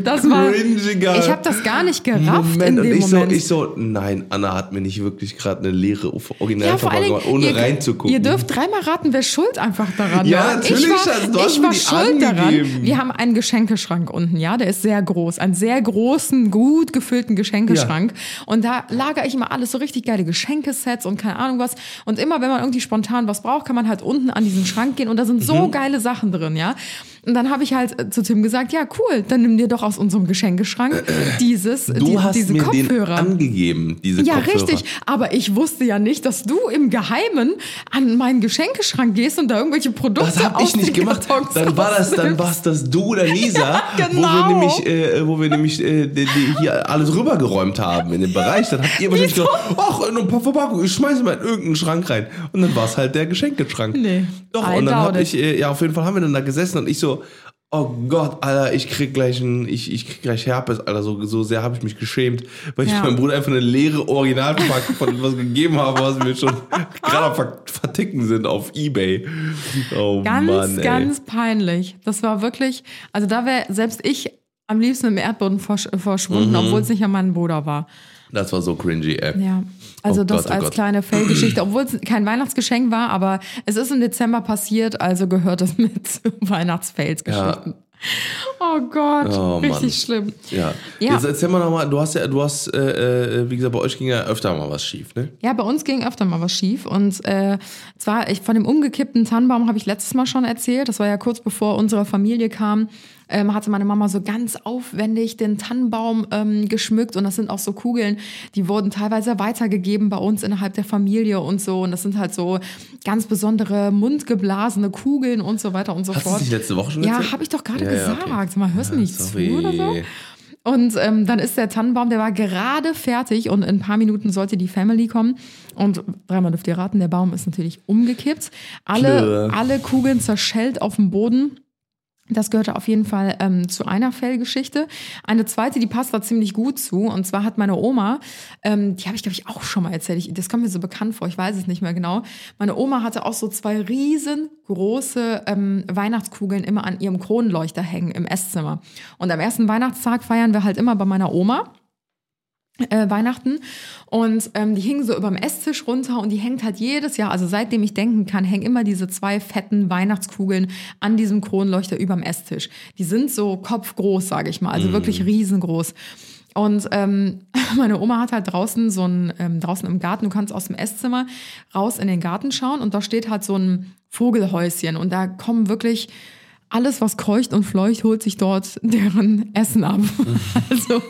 das war, cringiger ich habe das gar nicht gerafft Moment. in Und dem ich so, Moment. ich so, nein, Anna hat mir nicht wirklich gerade eine leere ja, Dingen, gemacht, ohne ihr, reinzugucken. ihr dürft dreimal raten, wer schuld einfach daran Ja, war. natürlich, ich war, ich war die schuld daran. angegeben. Wir haben einen Geschenkeschrank unten, ja, der ist sehr groß, einen sehr großen, gut gefüllten Geschenkeschrank. Und da lagere ich immer alles so richtig geile Geschenkesets und keine Ahnung was. Und immer, wenn man irgendwie spontan was braucht, kann man halt unten an diesen Schrank gehen und da sind Mhm. so geile Sachen drin, ja. Und dann habe ich halt äh, zu Tim gesagt, ja cool, dann nimm dir doch aus unserem Geschenkeschrank dieses, du die, hast diese mir Kopfhörer. den angegeben, diese Ja, Kopfhörer. richtig. Aber ich wusste ja nicht, dass du im Geheimen an meinen Geschenkeschrank gehst und da irgendwelche Produkte Das habe ich nicht gemacht. Kartons Dann war das, dann rausnimmst. war's das du oder Lisa, Ja, wo wir genau. nämlich, äh, wo wir nämlich äh, die, die hier alles rübergeräumt haben in den Bereich. Dann habt ihr wahrscheinlich gedacht, ach, ein paar Verpackungen, ich schmeiße mal in irgendeinen Schrank rein. Und dann war es halt der Geschenkeschrank. Nee, Doch, I und dann habe ich, äh, ja, auf jeden Fall haben wir dann da gesessen und ich so, oh Gott, Alter, ich krieg gleich ein, ich, ich krieg gleich Herpes, Alter, so, so sehr habe ich mich geschämt, weil ich Ja. meinem Bruder einfach eine leere Originalverpackung von etwas gegeben habe, was wir schon gerade verticken sind auf Ebay. Oh Ganz, Mann, ey. ganz peinlich. Das war wirklich, also da wäre selbst ich am liebsten im Erdboden versch verschwunden, Mhm. obwohl es nicht ja mein Bruder war. Das war so cringy, ey. Ja. Also Oh das Gott, oh als Gott. kleine Fellgeschichte, obwohl es kein Weihnachtsgeschenk war, aber es ist im Dezember passiert, also gehört es mit zu Weihnachtsfails-Geschichten. Oh Gott, Oh, richtig Mann. schlimm. Ja. Ja. Jetzt erzähl mal nochmal, du hast ja, du hast, äh, äh, wie gesagt, bei euch ging ja öfter mal was schief, ne? Ja, bei uns ging öfter mal was schief. Und äh, zwar, ich, von dem umgekippten Tannenbaum habe ich letztes Mal schon erzählt. Das war ja kurz bevor unsere Familie kam. Ähm, hatte meine Mama so ganz aufwendig den Tannenbaum ähm, geschmückt. Und das sind auch so Kugeln, die wurden teilweise weitergegeben bei uns innerhalb der Familie und so. Und das sind halt so ganz besondere mundgeblasene Kugeln und so weiter und so Hast du fort. es nicht letzte Woche schon Ja, erzählt? habe ich doch gerade Ja, ja, gesagt. okay. Sag mal, hörst du Ja, nicht sorry. zu oder so? Und ähm, dann ist der Tannenbaum, der war gerade fertig und in ein paar Minuten sollte die Family kommen. Und dreimal dürft ihr raten, der Baum ist natürlich umgekippt. Alle, alle Kugeln zerschellt auf dem Boden. Das gehörte auf jeden Fall ähm, zu einer Fellgeschichte. Eine zweite, die passt da ziemlich gut zu. Und zwar hat meine Oma, ähm, die habe ich glaube ich auch schon mal erzählt. Ich, das kommt mir so bekannt vor, ich weiß es nicht mehr genau. Meine Oma hatte auch so zwei riesengroße ähm, Weihnachtskugeln immer an ihrem Kronleuchter hängen im Esszimmer. Und am ersten Weihnachtstag feiern wir halt immer bei meiner Oma. Äh, Weihnachten und ähm, die hingen so über dem Esstisch runter und die hängt halt jedes Jahr, also seitdem ich denken kann, hängen immer diese zwei fetten Weihnachtskugeln an diesem Kronleuchter über dem Esstisch. Die sind so kopfgroß, sage ich mal, also wirklich riesengroß. Und ähm, meine Oma hat halt draußen so ein, ähm, draußen im Garten, du kannst aus dem Esszimmer raus in den Garten schauen und da steht halt so ein Vogelhäuschen und da kommen wirklich alles, was keucht und fleucht, holt sich dort deren Essen ab. Also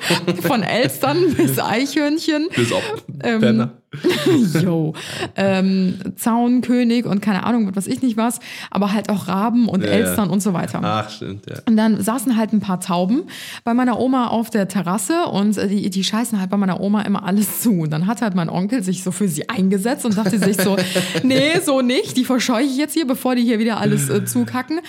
von Elstern bis Eichhörnchen. Bis auf Ähm. Jo. Ähm, Zaunkönig und keine Ahnung, was ich nicht was, aber halt auch Raben und Ja, Elstern ja. und so weiter. Ach, stimmt, ja. Und dann saßen halt ein paar Tauben bei meiner Oma auf der Terrasse und äh, die, die scheißen halt bei meiner Oma immer alles zu. Und dann hat halt mein Onkel sich so für sie eingesetzt und dachte sich so, nee, so nicht, die verscheuche ich jetzt hier, bevor die hier wieder alles äh, zukacken.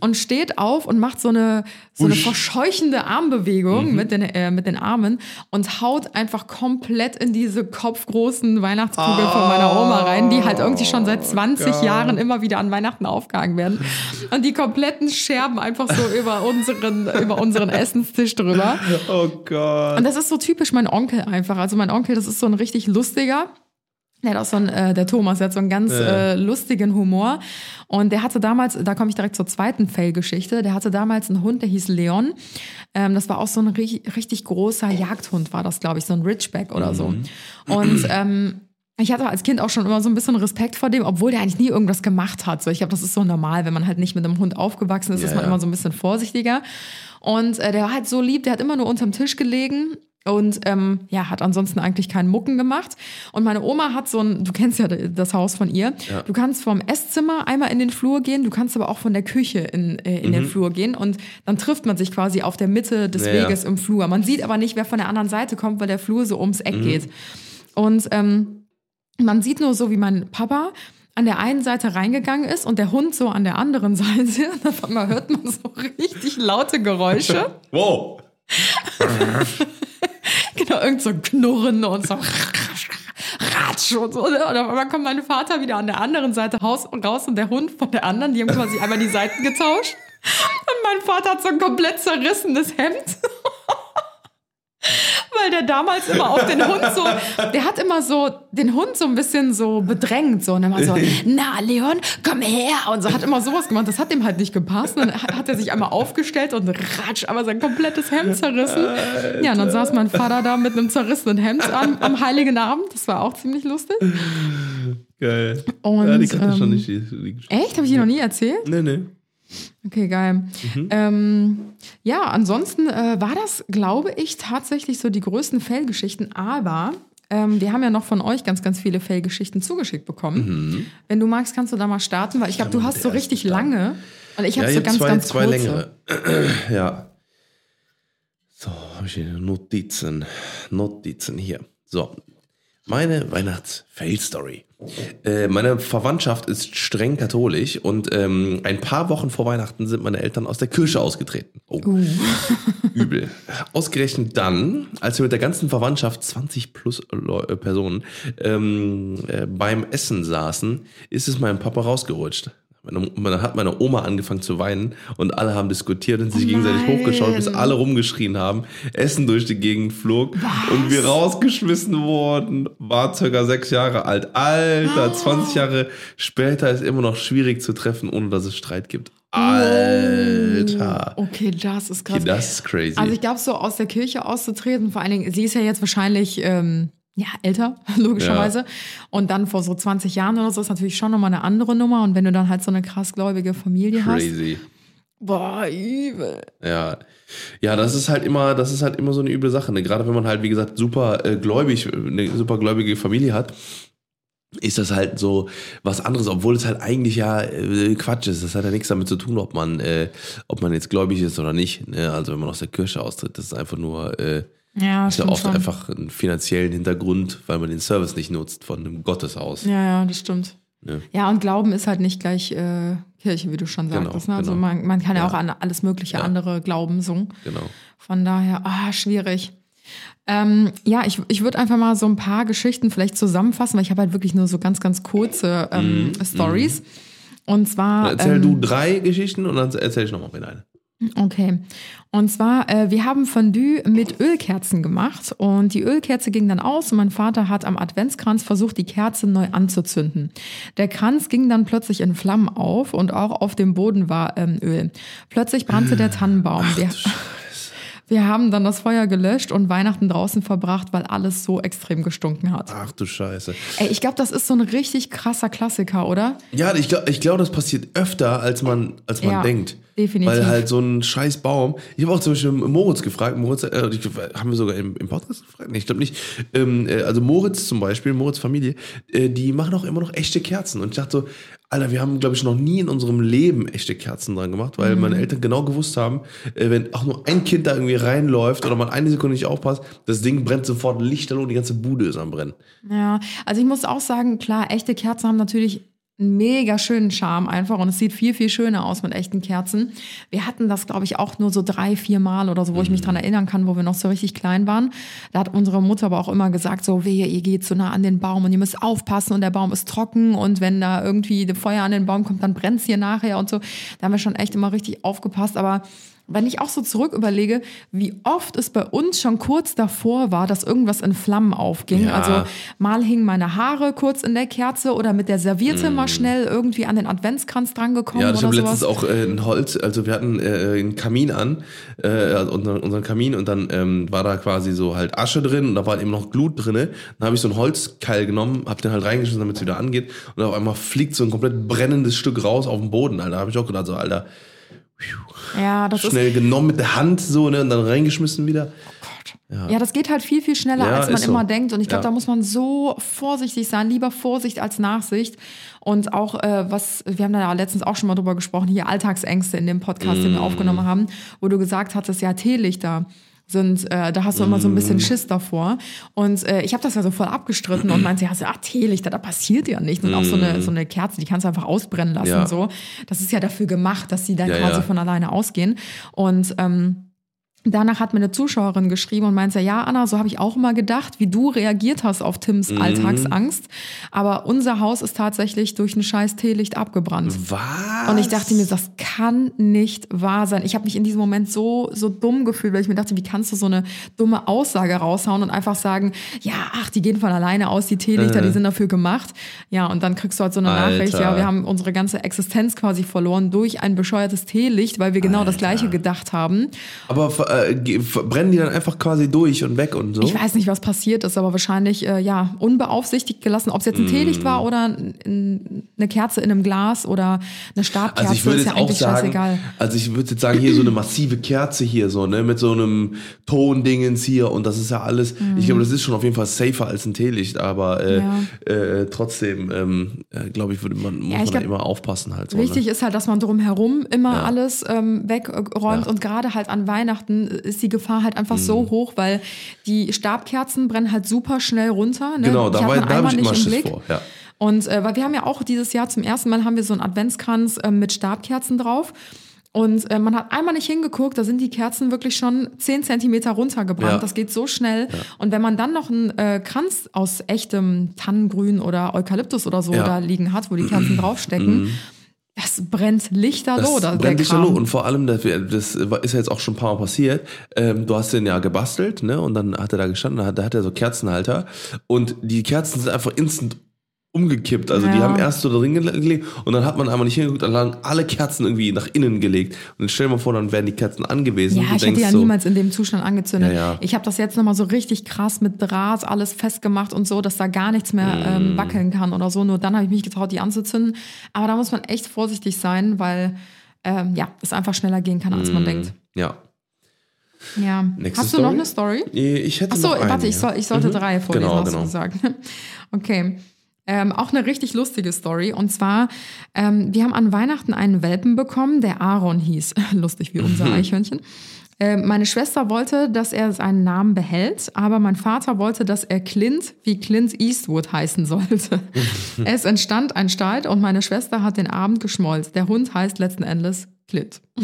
Und steht auf und macht so eine, so eine verscheuchende Armbewegung mit, den, äh, mit den Armen und haut einfach komplett in diese kopfgroßen Weihnachtskugel von meiner Oma rein, die halt irgendwie schon seit 20 Jahren immer wieder an Weihnachten aufgehangen werden. Und die kompletten Scherben einfach so über unseren, über unseren Essenstisch drüber. Oh Gott. Und das ist so typisch mein Onkel einfach. Also mein Onkel, das ist so ein richtig lustiger. Der hat auch so ein, äh, der Thomas, der hat so einen ganz äh, lustigen Humor. Und der hatte damals, da komme ich direkt zur zweiten Fail-Geschichte, der hatte damals einen Hund, der hieß Leon. Ähm, das war auch so ein ri richtig großer Jagdhund, war das, glaube ich, so ein Ridgeback oder so. Und ähm, ich hatte als Kind auch schon immer so ein bisschen Respekt vor dem, obwohl der eigentlich nie irgendwas gemacht hat. So, ich glaube, das ist so normal, wenn man halt nicht mit einem Hund aufgewachsen ist, Ja, ist man immer so ein bisschen vorsichtiger. Und äh, der war halt so lieb, der hat immer nur unterm Tisch gelegen und ähm, ja, hat ansonsten eigentlich keinen Mucken gemacht. Und meine Oma hat so ein, du kennst ja das Haus von ihr, Ja. du kannst vom Esszimmer einmal in den Flur gehen, du kannst aber auch von der Küche in, äh, in den Flur gehen und dann trifft man sich quasi auf der Mitte des Mhm. Ja. Weges im Flur. Man sieht aber nicht, wer von der anderen Seite kommt, weil der Flur so ums Mhm. Eck geht. Und ähm, man sieht nur so, wie mein Papa an der einen Seite reingegangen ist und der Hund so an der anderen Seite. Und auf einmal hört man so richtig laute Geräusche. Wow. Genau, irgend so Knurren und so Ratsch und so. ne? Und auf einmal kommt mein Vater wieder an der anderen Seite raus und der Hund von der anderen. Die haben quasi einmal die Seiten getauscht. Und mein Vater hat so ein komplett zerrissenes Hemd. Weil der damals immer auf den Hund so, der hat immer so den Hund so ein bisschen so bedrängt, so und immer so, na Leon, komm her und so, hat immer sowas gemacht, das hat ihm halt nicht gepasst. Und dann hat er sich einmal aufgestellt und ratsch, aber sein komplettes Hemd zerrissen. Ja, und dann saß mein Vater da mit einem zerrissenen Hemd am, am Heiligen Abend, das war auch ziemlich lustig. Geil. Und, ja, die kannte ich schon ähm, nicht. Die, die. Echt? Habe ich dir noch nie erzählt? Nee, nee. Okay, geil. Mhm. Ähm, ja, ansonsten äh, war das, glaube ich, tatsächlich so die größten Fellgeschichten, aber ähm, wir haben ja noch von euch ganz, ganz viele Fellgeschichten zugeschickt bekommen. Mhm. Wenn du magst, kannst du da mal starten, weil ich glaube, du hast so richtig lange und ich habe Ja, so ich ganz, habe zwei, ganz zwei kurze. längere. ja. So, habe ich hier Notizen. Notizen hier. So. Meine Weihnachts-Fail-Story. Äh, meine Verwandtschaft ist streng katholisch und ähm, ein paar Wochen vor Weihnachten sind meine Eltern aus der Kirche ausgetreten. Oh, Uh. übel. Ausgerechnet dann, als wir mit der ganzen Verwandtschaft, 20 plus äh, Personen, ähm, äh, beim Essen saßen, ist es meinem Papa rausgerutscht. Meine, dann hat meine Oma angefangen zu weinen und alle haben diskutiert und sich Oh gegenseitig hochgeschaut, bis alle rumgeschrien haben, Essen durch die Gegend flog und wir rausgeschmissen wurden. War circa sechs Jahre alt. Alter, 20 Jahre später ist immer noch schwierig zu treffen, ohne dass es Streit gibt. Alter. Okay, das ist krass. Okay, das ist crazy. Also ich glaube, so aus der Kirche auszutreten, vor allen Dingen, sie ist ja jetzt wahrscheinlich ähm, ja, älter, logischerweise. Und dann vor so 20 Jahren oder so ist natürlich schon nochmal eine andere Nummer. Und wenn du dann halt so eine krassgläubige Familie crazy. hast. Boah, übel. Ja. Ja, das ist halt immer, das ist halt immer so eine üble Sache. Ne? Gerade wenn man halt, wie gesagt, super äh, gläubig, eine super gläubige Familie hat, ist das halt so was anderes, obwohl es halt eigentlich ja äh, Quatsch ist. Das hat ja nichts damit zu tun, ob man, äh, ob man jetzt gläubig ist oder nicht. Ne? Also wenn man aus der Kirche austritt, das ist einfach nur, äh, Ja, ist ja oft schon. einfach einen finanziellen Hintergrund, weil man den Service nicht nutzt von einem Gotteshaus. Ja, ja, das stimmt. Ne? Ja, und Glauben ist halt nicht gleich äh, Kirche, wie du schon Genau, sagtest. Ne? Also genau. man, man kann ja, Ja. auch an alles mögliche Ja. andere glauben so. Genau. Von daher, ah, schwierig. Ähm, ja, ich, ich würde einfach mal so ein paar Geschichten vielleicht zusammenfassen, weil ich habe halt wirklich nur so ganz, ganz kurze ähm, Stories. Und zwar. Dann erzähl ähm, du drei Geschichten und dann erzähl ich nochmal wieder eine. Okay. Und zwar, äh, wir haben Fondue mit Ölkerzen gemacht und die Ölkerze ging dann aus und mein Vater hat am Adventskranz versucht, die Kerze neu anzuzünden. Der Kranz ging dann plötzlich in Flammen auf und auch auf dem Boden war ähm, Öl. Plötzlich brannte der Tannenbaum. Ach, Scheiße. wir haben dann das Feuer gelöscht und Weihnachten draußen verbracht, weil alles so extrem gestunken hat. Ach du Scheiße. Ey, ich glaube, das ist so ein richtig krasser Klassiker, oder? Ja, ich glaube, ich glaub, das passiert öfter, als man, als man Ja, denkt. Definitiv. Weil halt so ein scheiß Baum. Ich habe auch zum Beispiel Moritz gefragt. Moritz, äh, ich, haben wir sogar im, im Podcast gefragt? Nee, ich glaube nicht. Ähm, äh, also Moritz zum Beispiel, Moritz Familie, äh, die machen auch immer noch echte Kerzen. Und ich dachte so, Alter, wir haben, glaube ich, noch nie in unserem Leben echte Kerzen dran gemacht, weil Mhm. meine Eltern genau gewusst haben, äh, wenn auch nur ein Kind da irgendwie reinläuft oder man eine Sekunde nicht aufpasst, das Ding brennt sofort lichterloh und die ganze Bude ist am Brennen. Ja, also ich muss auch sagen, klar, echte Kerzen haben natürlich einen mega schönen Charme einfach und es sieht viel, viel schöner aus mit echten Kerzen. Wir hatten das, glaube ich, auch nur so drei, vier Mal oder so, wo ich mich dran erinnern kann, wo wir noch so richtig klein waren. Da hat unsere Mutter aber auch immer gesagt, so wehe, ihr geht so nah an den Baum und ihr müsst aufpassen und der Baum ist trocken und wenn da irgendwie Feuer an den Baum kommt, dann brennt's hier nachher und so. Da haben wir schon echt immer richtig aufgepasst, aber wenn ich auch so zurück überlege, wie oft es bei uns schon kurz davor war, dass irgendwas in Flammen aufging. Ja. Also mal hingen meine Haare kurz in der Kerze oder mit der Serviette mal schnell irgendwie an den Adventskranz drangekommen Mm. Ja, ich habe letztens auch äh, ein Holz, also wir hatten äh, einen Kamin an, äh, also unseren, unseren Kamin und dann ähm, war da quasi so halt Asche drin und da war eben noch Glut drinne. Dann habe ich so einen Holzkeil genommen, habe den halt reingeschmissen, damit es wieder angeht und auf einmal fliegt so ein komplett brennendes Stück raus auf den Boden. Alter, habe ich auch gedacht so, Alter, ja, das ist schnell genommen mit der Hand so ne, und dann reingeschmissen wieder. Ja. das geht halt viel, viel schneller, Ja, als man ist so. immer denkt. Und ich glaube, Ja. da muss man so vorsichtig sein. Lieber Vorsicht als Nachsicht. Und auch, äh, was, wir haben da ja letztens auch schon mal drüber gesprochen, hier Alltagsängste in dem Podcast, Mm. den wir aufgenommen haben, wo du gesagt hattest, ja, Teelichter sind, äh, da hast du immer so ein Mm. bisschen Schiss davor. Und äh, ich habe das ja so voll abgestritten und meinte, ja, so, ach, Teelichter, da passiert ja nichts. Und auch so eine, so eine Kerze, die kannst du einfach ausbrennen lassen. Mm. Ja. So. Das ist ja dafür gemacht, dass sie dann Ja, quasi ja. von alleine ausgehen. Und ähm, Danach hat mir eine Zuschauerin geschrieben und meinte, ja, Anna, so habe ich auch mal gedacht, wie du reagiert hast auf Tims Mhm. Alltagsangst. Aber unser Haus ist tatsächlich durch ein scheiß Teelicht abgebrannt. Was? Und ich dachte mir, das kann nicht wahr sein. Ich habe mich in diesem Moment so, so dumm gefühlt, weil ich mir dachte, wie kannst du so eine dumme Aussage raushauen und einfach sagen, ja, ach, die gehen von alleine aus, die Teelichter, die sind dafür gemacht. Ja, und dann kriegst du halt so eine Äh. Alter. Nachricht, ja, wir haben unsere ganze Existenz quasi verloren durch ein bescheuertes Teelicht, weil wir genau das Gleiche gedacht haben. Aber äh, brennen die dann einfach quasi durch und weg und so? Ich weiß nicht, was passiert ist, aber wahrscheinlich äh, ja unbeaufsichtigt gelassen. Ob es jetzt ein Teelicht war oder ein, eine Kerze in einem Glas oder eine Stabkerze, Also ich würde ist jetzt ja auch eigentlich sagen, scheißegal. also ich würde jetzt sagen, hier so eine massive Kerze hier so, ne, mit so einem Tondingens hier und das ist ja alles, ich glaube, das ist schon auf jeden Fall safer als ein Teelicht, aber äh. Ja. äh, trotzdem, ähm, äh, glaube ich, würde man, muss ich man glaub, immer aufpassen halt so. Wichtig ne? ist halt, dass man drumherum immer Ja. alles ähm, wegräumt Ja. und gerade halt an Weihnachten ist die Gefahr halt einfach Mhm. so hoch, weil die Stabkerzen brennen halt super schnell runter. Ne? Genau, da, da habe ich immer nicht im Schiss Blick. vor. Ja. Und äh, weil wir haben ja auch dieses Jahr zum ersten Mal haben wir so einen Adventskranz äh, mit Stabkerzen drauf. Und äh, man hat einmal nicht hingeguckt, da sind die Kerzen wirklich schon 10 Zentimeter runtergebrannt. Ja. Das geht so schnell. Und wenn man dann noch einen äh, Kranz aus echtem Tannengrün oder Eukalyptus oder so Ja. da liegen hat, wo die Kerzen draufstecken, das brennt lichterloh, Das da, der brennt lo. Und vor allem, das das ist ja jetzt auch schon ein paar Mal passiert, ähm, du hast den ja gebastelt, ne? Und dann hat er da gestanden, da hat, da hat er so Kerzenhalter und die Kerzen sind einfach instant umgekippt. Also die Ja. haben erst so drin gelegt und dann hat man einmal nicht hingeguckt, dann lagen alle Kerzen irgendwie nach innen gelegt. Und dann stell dir mal vor, dann wären die Kerzen angewiesen. Ja, ich hätte ja so, niemals in dem Zustand angezündet. Ja, ja. Ich habe das jetzt nochmal so richtig krass mit Draht alles festgemacht und so, dass da gar nichts mehr Mm. ähm, wackeln kann oder so. Nur dann habe ich mich getraut, die anzuzünden. Aber da muss man echt vorsichtig sein, weil ähm, ja, es einfach schneller gehen kann, als man Mm. denkt. Ja. Ja. Nächste Hast du Story? noch eine Story? Ich hätte Ach so, noch eine, warte, ich, soll, ich sollte Mhm. drei vorlesen, Genau, hast genau. du gesagt. Okay. Ähm, auch eine richtig lustige Story. Und zwar, ähm, wir haben an Weihnachten einen Welpen bekommen, der Aaron hieß. Lustig wie unser Eichhörnchen. Ähm, meine Schwester wollte, dass er seinen Namen behält, aber mein Vater wollte, dass er Clint wie Clint Eastwood heißen sollte. es entstand ein Streit und meine Schwester hat den Abend geschmolzt. Der Hund heißt letzten Endes Clint.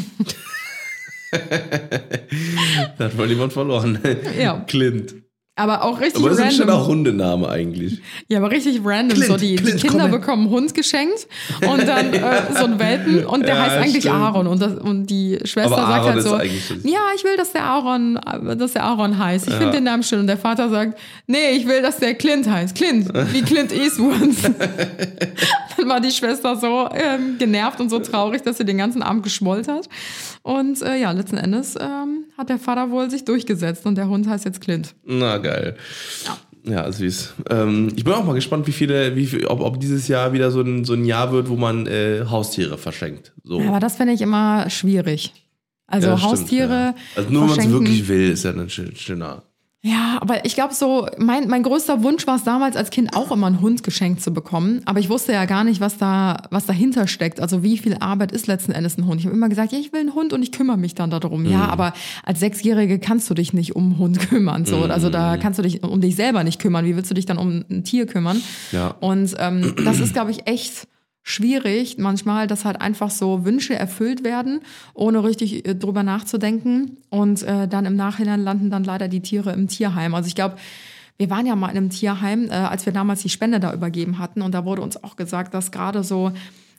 Da hat wohl jemand verloren. Ja. Clint. Aber auch richtig Aber das ist schon random. auch Hundename eigentlich. Ja, aber richtig random. Clint, so die, Clint, die Kinder bekommen einen Hund geschenkt und dann äh, so einen Welpen und der Ja, heißt eigentlich stimmt. Aaron. Und, das, und die Schwester Aber sagt Aaron halt ist so: Ja, ich will, dass der Aaron, dass der Aaron heißt. Ich finde den Namen schön. Und der Vater sagt: Nee, ich will, dass der Clint heißt. Clint, wie Clint Eastwood. dann war die Schwester so ähm, genervt und so traurig, dass sie den ganzen Abend geschmollt hat. Und äh, ja, letzten Endes ähm, hat der Vater wohl sich durchgesetzt und der Hund heißt jetzt Clint. Na, geil. Ja, süß. Ähm, ich bin auch mal gespannt, wie viele, wie viel, ob, ob dieses Jahr wieder so ein, so ein Jahr wird, wo man äh, Haustiere verschenkt. So. Ja, aber das finde ich immer schwierig. Also Ja, stimmt, Haustiere. ja. Also nur wenn man es wirklich will, ist ja ein schön- schöner. Ja, aber ich glaube so, mein, mein größter Wunsch war es damals als Kind auch immer einen Hund geschenkt zu bekommen. Aber ich wusste ja gar nicht, was da, was dahinter steckt. Also wie viel Arbeit ist letzten Endes ein Hund? Ich habe immer gesagt, ja, ich will einen Hund und ich kümmere mich dann darum. Mhm. Ja, aber als Sechsjährige kannst du dich nicht um einen Hund kümmern. So. Also Mhm. da kannst du dich um dich selber nicht kümmern. Wie willst du dich dann um ein Tier kümmern? Ja. Und ähm, das ist, glaube ich, echt schwierig manchmal, dass halt einfach so Wünsche erfüllt werden, ohne richtig äh, drüber nachzudenken. Und äh, dann im Nachhinein landen dann leider die Tiere im Tierheim. Also ich glaube, wir waren ja mal in einem Tierheim, äh, als wir damals die Spende da übergeben hatten. Und da wurde uns auch gesagt, dass gerade so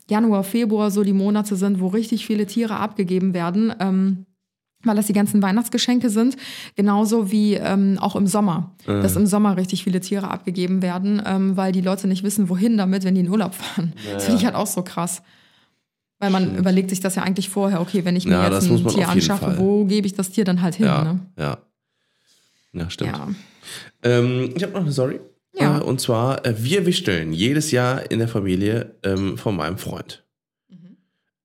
Januar, Februar so die Monate sind, wo richtig viele Tiere abgegeben werden. Ähm, weil das die ganzen Weihnachtsgeschenke sind, genauso wie ähm, auch im Sommer, dass im Sommer richtig viele Tiere abgegeben werden, ähm, weil die Leute nicht wissen, wohin damit, wenn die in Urlaub fahren. das finde ich halt auch so krass. Weil man überlegt sich das ja eigentlich vorher, okay, wenn ich mir Ja, jetzt ein Tier anschaffe, Fall. wo gebe ich das Tier dann halt hin? Ja, Ne? ja. Ja, stimmt. Ja. Ähm, ich habe noch eine Story. Ja. Äh, und zwar, äh, wir wichteln jedes Jahr in der Familie ähm, von meinem Freund.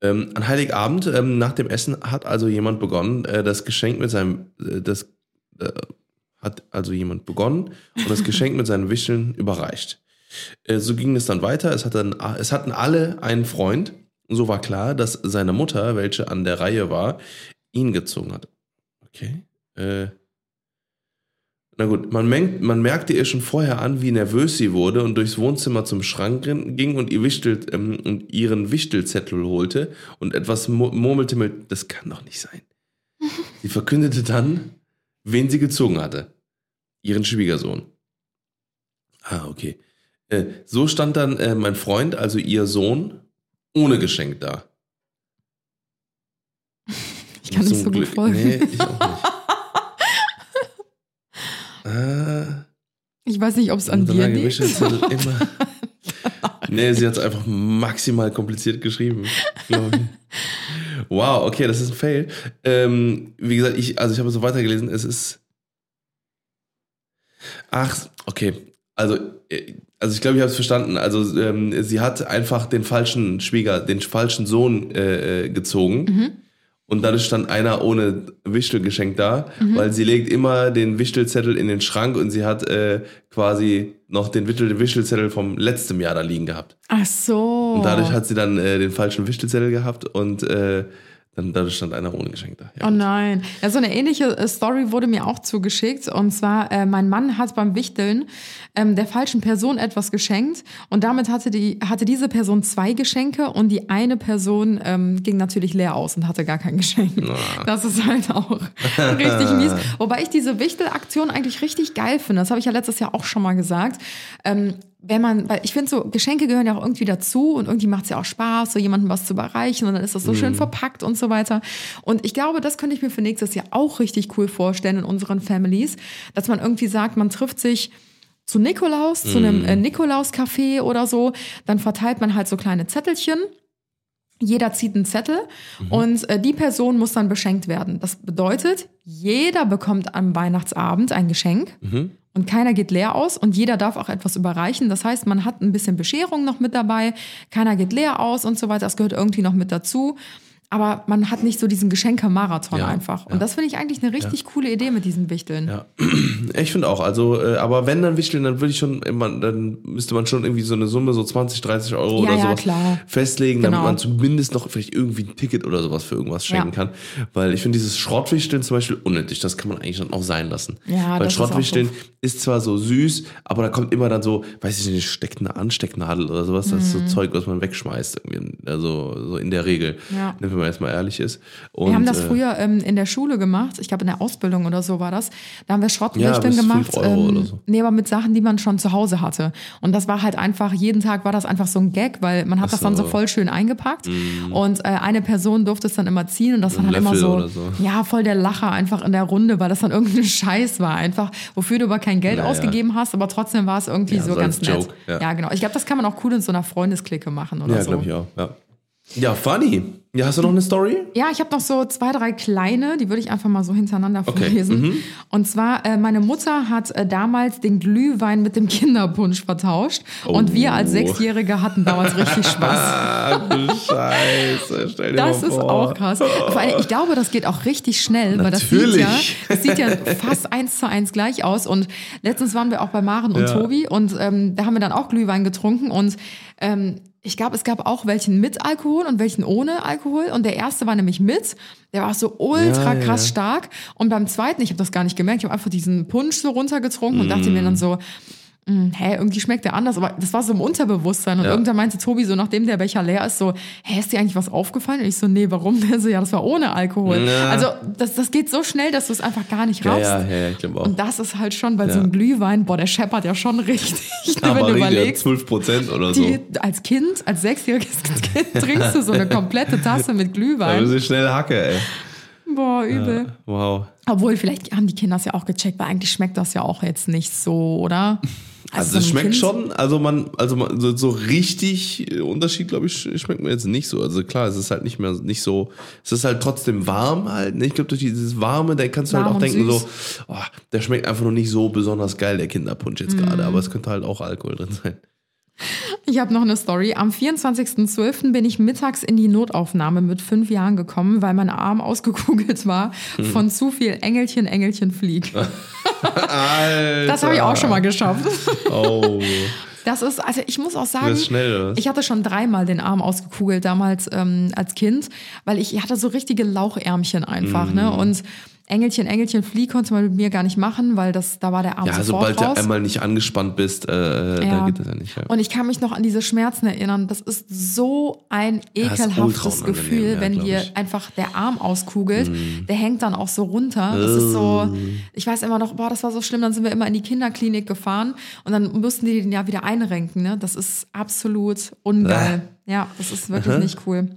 Ähm, an Heiligabend, ähm, nach dem Essen, hat also jemand begonnen, äh, das Geschenk mit seinem, äh, das äh, hat also jemand begonnen und das Geschenk mit seinen Wichteln überreicht. Äh, so ging es dann weiter. Es, hat es hatten alle einen Freund. Und so war klar, dass seine Mutter, welche an der Reihe war, ihn gezogen hat. Okay. Na gut, man, merkt, man merkte ihr schon vorher an, wie nervös sie wurde und durchs Wohnzimmer zum Schrank ging und, ihr Wichtel, ähm, und ihren Wichtelzettel holte und etwas mu- murmelte mit, das kann doch nicht sein. Sie verkündete dann, wen sie gezogen hatte. Ihren Schwiegersohn. Ah, okay. Äh, so stand dann äh, mein Freund, also ihr Sohn, ohne Geschenk da. Ich kann nicht so gut folgen. Nee, ich auch nicht. Ah, Ich weiß nicht, ob es an dir liegt. Immer. nee, sie hat es einfach maximal kompliziert geschrieben, glaube ich. Wow, okay, das ist ein Fail. Ähm, wie gesagt, ich, also ich habe so weitergelesen, es ist. Ach, okay. Also, äh, also ich glaube, ich habe es verstanden. Also, ähm, sie hat einfach den falschen Schwieger, den falschen Sohn äh, äh, gezogen. Mhm. Und dadurch stand einer ohne Wichtelgeschenk da, weil sie legt immer den Wichtelzettel in den Schrank und sie hat äh, quasi noch den Wichtel, Wichtelzettel vom letzten Jahr da liegen gehabt. Ach so. Und dadurch hat sie dann äh, den falschen Wichtelzettel gehabt und äh, dann dadurch stand einer ohne Geschenk da. Ja. Oh nein. Ja, so eine ähnliche äh, Story wurde mir auch zugeschickt. Und zwar, äh, mein Mann hat beim Wichteln ähm, der falschen Person etwas geschenkt. Und damit hatte, die, hatte diese Person zwei Geschenke und die eine Person ähm, ging natürlich leer aus und hatte gar kein Geschenk. Das ist halt auch richtig mies. Wobei ich diese Wichtelaktion eigentlich richtig geil finde. Das habe ich ja letztes Jahr auch schon mal gesagt. Ähm, wenn man, weil ich finde so, Geschenke gehören ja auch irgendwie dazu und irgendwie macht es ja auch Spaß, so jemandem was zu überreichen und dann ist das so schön verpackt und so weiter. Und ich glaube, das könnte ich mir für nächstes Jahr auch richtig cool vorstellen in unseren Families, dass man irgendwie sagt, man trifft sich zu Nikolaus, zu einem äh, Nikolaus-Café oder so, dann verteilt man halt so kleine Zettelchen. Jeder zieht einen Zettel und äh, die Person muss dann beschenkt werden. Das bedeutet, jeder bekommt am Weihnachtsabend ein Geschenk und keiner geht leer aus und jeder darf auch etwas überreichen. Das heißt, man hat ein bisschen Bescherung noch mit dabei, keiner geht leer aus und so weiter. Das gehört irgendwie noch mit dazu. Aber man hat nicht so diesen Geschenke-Marathon Ja, einfach. Und ja. das finde ich eigentlich eine richtig coole Idee mit diesen Wichteln. Ja. Ich finde auch, also, äh, aber wenn dann wichteln, dann würde ich schon immer, dann müsste man schon irgendwie so eine Summe, so 20, 30 Euro Ja, oder ja, sowas klar. festlegen, Genau. damit man zumindest noch vielleicht irgendwie ein Ticket oder sowas für irgendwas schenken Ja. kann. Weil ich finde dieses Schrottwichteln zum Beispiel unnötig, das kann man eigentlich dann auch sein lassen. Ja, Weil ist Schrottwichteln doof. ist, zwar so süß, aber da kommt immer dann so, weiß ich nicht, steckt eine Anstecknadel oder sowas, das ist Mhm. so Zeug, was man wegschmeißt, irgendwie, also so in der Regel. Ja. Wenn man jetzt mal ehrlich ist. Und, Wir haben das äh, früher ähm, in der Schule gemacht. Ich glaube, in der Ausbildung oder so war das. Da haben wir Ja, Schrottrichteln bis gemacht. oder so. Nee, aber mit Sachen, die man schon zu Hause hatte. Und das war halt einfach, jeden Tag war das einfach so ein Gag, weil man hat das dann so so. Voll schön eingepackt. Und äh, eine Person durfte es dann immer ziehen und das dann immer Löffel so, so. ja, voll der Lacher einfach in der Runde, weil das dann irgendein Scheiß war. Einfach, wofür du aber kein Geld Ja, ja. ausgegeben hast, aber trotzdem war es irgendwie Ja, so so ganz nett. Joke, ja. ja. genau. Ich glaube, das kann man auch cool in so einer Freundesklicke machen oder Ja, so. glaube ich auch. Ja. Ja, funny. Ja, hast du noch eine Story? Ja, ich habe noch so zwei, drei kleine, die würde ich einfach mal so hintereinander Okay, vorlesen. mhm. Und zwar, äh, meine Mutter hat äh, damals den Glühwein mit dem Kinderpunsch vertauscht. Und wir als Oh. Sechsjährige hatten damals richtig Spaß. Ah, du Scheiße. Stell dir Das mal ist vor. auch krass. Vor allem, ich glaube, das geht auch richtig schnell, weil das sieht, ja, Natürlich. das sieht ja fast eins zu eins gleich aus. Und letztens waren wir auch bei Maren und Ja. Tobi und ähm, da haben wir dann auch Glühwein getrunken und ähm, ich glaube, es gab auch welchen mit Alkohol und welchen ohne Alkohol. Und der erste war nämlich mit. Der war so ultra Ja, krass ja. stark. Und beim zweiten, ich habe das gar nicht gemerkt, ich habe einfach diesen Punsch so runtergetrunken und dachte mir Mm. dann so, hm, hä, irgendwie schmeckt der anders, aber das war so im Unterbewusstsein. Und Ja. irgendwann meinte Tobi so, nachdem der Becher leer ist, so, hä, ist dir eigentlich was aufgefallen? Und ich so, nee, warum? Der so, ja, das war ohne Alkohol. Ja. Also das, das geht so schnell, dass du es einfach gar nicht Ja, raffst. ja, ja, ja, ich glaube auch. Und das ist halt schon bei so Ja. einem Glühwein, boah, der scheppert ja schon richtig. wenn Aber du richtig, überlegst, 12 Prozent oder so. die, als Kind, als sechsjähriges Kind trinkst du so eine komplette Tasse mit Da Glühwein. bist du schnell Hacke, ey. Boah, übel. Wow. Obwohl, vielleicht haben die Kinder es ja auch gecheckt, weil eigentlich schmeckt das ja auch jetzt nicht so, oder? Also, so es schmeckt Kind- schon, also man, also man, so, so richtig Unterschied, glaube ich, sch- schmeckt mir jetzt nicht so. Also klar, es ist halt nicht mehr nicht so, es ist halt trotzdem warm halt. ne? Ich glaube, durch dieses Warme, da kannst du Warm halt auch denken, süß. so, oh, der schmeckt einfach nur nicht so besonders geil, der Kinderpunsch jetzt Mhm. gerade. Aber es könnte halt auch Alkohol drin sein. Ich habe noch eine Story. Am 24.12. bin ich mittags in die Notaufnahme mit fünf Jahren gekommen, weil mein Arm ausgekugelt war Hm. von zu viel Engelchen, Engelchen flieg. Alter. Das habe ich auch schon mal geschafft. Oh, Das ist, also ich muss auch sagen, schnell, ich hatte schon dreimal den Arm ausgekugelt damals ähm, als Kind, weil ich hatte so richtige Lauchärmchen einfach, ne? Mhm. Und Engelchen, Engelchen, Flieh konnte man mit mir gar nicht machen, weil das, da war der Arm Ja, sobald du raus. einmal nicht angespannt bist, äh, da Ja. geht das ja nicht. Ja. Und ich kann mich noch an diese Schmerzen erinnern. Das ist so ein ekelhaftes Gefühl, ja, wenn dir. Mhm. einfach der Arm auskugelt. Der hängt dann auch so runter. Das ist so, ich weiß immer noch, boah, das war so schlimm. Dann sind wir immer in die Kinderklinik gefahren und dann mussten die den ja wieder einrenken. Ne? Das ist absolut ungeil. Ja, das ist wirklich nicht cool.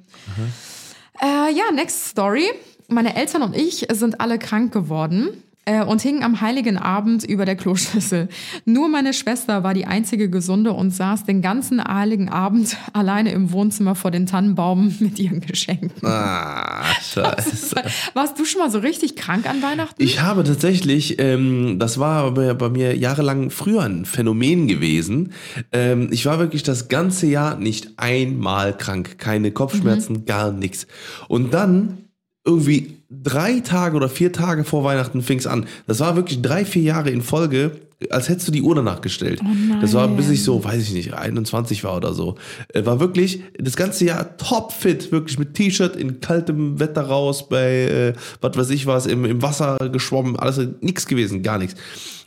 Äh, ja, next story. Meine Eltern und ich sind alle krank geworden äh, und hingen am heiligen Abend über der Kloschüssel. Nur meine Schwester war die einzige Gesunde und saß den ganzen heiligen Abend alleine im Wohnzimmer vor den Tannenbaum mit ihren Geschenken. Ah, scheiße. Warst du schon mal so richtig krank an Weihnachten? Ich habe tatsächlich, ähm, das war bei, bei mir jahrelang früher ein Phänomen gewesen. Ähm, ich war wirklich das ganze Jahr nicht einmal krank. Keine Kopfschmerzen, gar nichts. Und dann irgendwie drei Tage oder vier Tage vor Weihnachten fing es an. Das war wirklich drei, vier Jahre in Folge, als hättest du die Uhr danach gestellt. das war bis ich so, weiß ich nicht, 21 war oder so. Äh, war wirklich das ganze Jahr topfit, wirklich mit T-Shirt in kaltem Wetter raus, bei, äh, was weiß ich was, im, im Wasser geschwommen, alles nichts gewesen, gar nichts.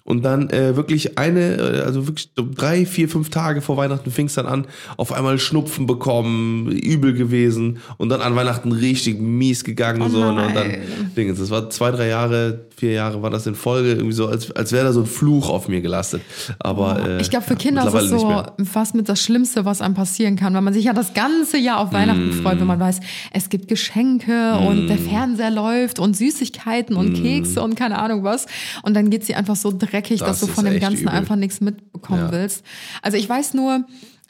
Und dann äh, wirklich eine, äh, also wirklich drei, vier, fünf Tage vor Weihnachten fing es dann an, auf einmal Schnupfen bekommen, übel gewesen und dann an Weihnachten richtig mies gegangen Oh so ne, und dann nein. Dingens. Das war zwei, drei Jahre, vier Jahre war das in Folge, irgendwie so, als, als wäre da so ein Fluch auf mir gelastet. Aber äh, Ich glaube, für ja, Kinder ist es so fast mit das Schlimmste, was einem passieren kann, weil man sich ja das ganze Jahr auf Weihnachten Mm. freut, wenn man weiß, es gibt Geschenke und der Fernseher läuft und Süßigkeiten Mm. und Kekse und keine Ahnung was. Und dann geht sie einfach so dreckig, Das dass du von dem Ganzen übel. einfach nichts mitbekommen Ja. willst. Also ich weiß nur,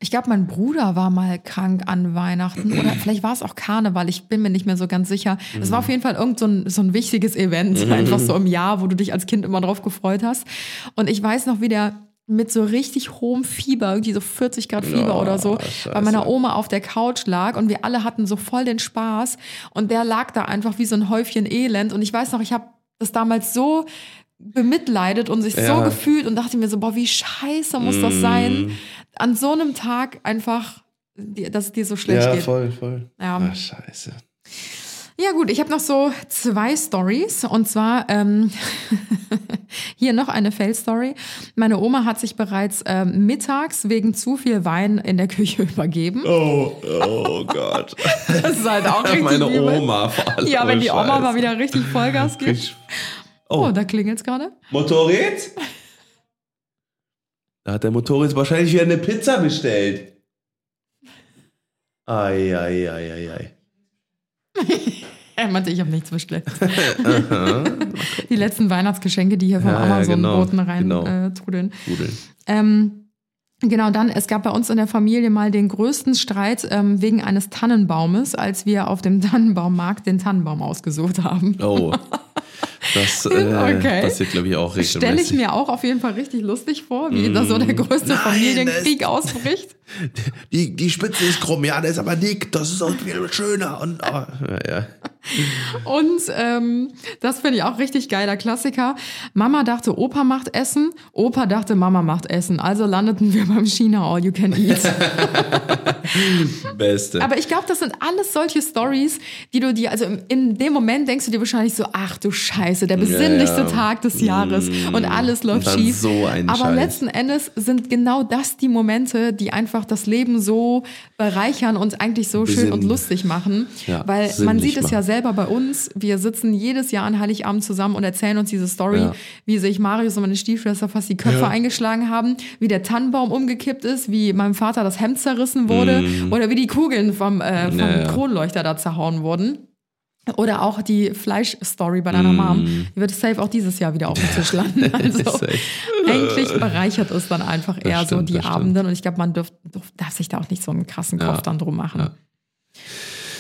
ich glaube, mein Bruder war mal krank an Weihnachten oder vielleicht war es auch Karneval, ich bin mir nicht mehr so ganz sicher. Es war auf jeden Fall irgend so ein, so ein wichtiges Event, einfach so im Jahr, wo du dich als Kind immer drauf gefreut hast. Und ich weiß noch, wie der mit so richtig hohem Fieber, irgendwie so 40 Grad Fieber Oh, oder so, Scheiße. bei meiner Oma auf der Couch lag und wir alle hatten so voll den Spaß und der lag da einfach wie so ein Häufchen Elend und ich weiß noch, ich habe das damals so bemitleidet und sich so Ja. gefühlt und dachte mir so, boah, wie scheiße muss das sein, an so einem Tag einfach, dass es dir so schlecht Ja, geht. voll, voll. Ja. Ah, scheiße. Ja gut, ich habe noch so zwei Stories und zwar ähm, hier noch eine Fail-Story. Meine Oma hat sich bereits ähm, mittags wegen zu viel Wein in der Küche übergeben. Oh, oh Gott. Das ist halt auch richtig Meine übel. Oma vor allem. Ja, wenn die Oma Scheiße. mal wieder richtig Vollgas gibt. Oh, Oh, da klingelt's gerade. Motorrad? Da hat der Motorrad wahrscheinlich wieder eine Pizza bestellt. Ei, ei, ei, ei, ei. Er meinte, ich habe nichts bestellt. die letzten Weihnachtsgeschenke, die hier vom Ja, ja, Amazon-Boten genau, rein genau. äh, trudeln. Nudeln. Ähm, genau, dann, es gab bei uns in der Familie mal den größten Streit ähm, wegen eines Tannenbaumes, als wir auf dem Tannenbaummarkt den Tannenbaum ausgesucht haben. Oh. Das äh, Okay. passiert, glaube ich, auch regelmäßig. Stelle ich mir auch auf jeden Fall richtig lustig vor, wie da so der größte Nein, Familienkrieg ausbricht. Die, die Spitze ist krumm, ja, der ist aber dick, das ist auch viel schöner. Und, aber, ja. Und ähm, das finde ich auch richtig geiler Klassiker. Mama dachte, Opa macht Essen. Opa dachte, Mama macht Essen. Also landeten wir beim China All You Can Eat. Beste. Aber ich glaube, das sind alles solche Stories, die du dir, also in, in dem Moment denkst du dir wahrscheinlich so, ach du Scheiße, der besinnlichste Ja, ja. Tag des Jahres und alles läuft schief. so ein Aber Scheiß. letzten Endes sind genau das die Momente, die einfach das Leben so bereichern und eigentlich so schön und Besinn- lustig machen. Ja, Weil man sieht es ja machen. Selber bei uns. Wir sitzen jedes Jahr an Heiligabend zusammen und erzählen uns diese Story, Ja. wie sich Marius und meine Stiefschwester fast die Köpfe Ja. eingeschlagen haben, wie der Tannenbaum umgekippt ist, wie meinem Vater das Hemd zerrissen wurde oder wie die Kugeln vom, äh, vom Mhm. Ja. Kronleuchter da zerhauen wurden. Oder auch die Fleischstory bei deiner Mom. Die wird safe auch dieses Jahr wieder auf dem Tisch landen. Also eigentlich bereichert es dann einfach eher so stimmt, die das stimmt. Abende. Und ich glaube, man dürf, dürf, darf sich da auch nicht so einen krassen Kopf dann drum machen.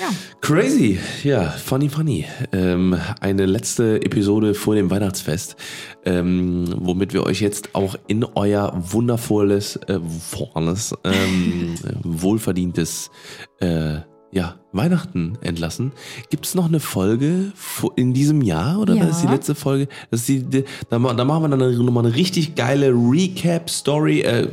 Ja. Crazy, ja, funny, funny. Ähm, eine letzte Episode vor dem Weihnachtsfest, ähm, womit wir euch jetzt auch in euer wundervolles, äh, volles, ähm, wohlverdientes, äh, Weihnachten entlassen. Gibt es noch eine Folge in diesem Jahr oder Ja. das ist die letzte Folge? Das ist die, die, da, da machen wir dann eine, nochmal eine richtig geile Recap-Story, äh, äh,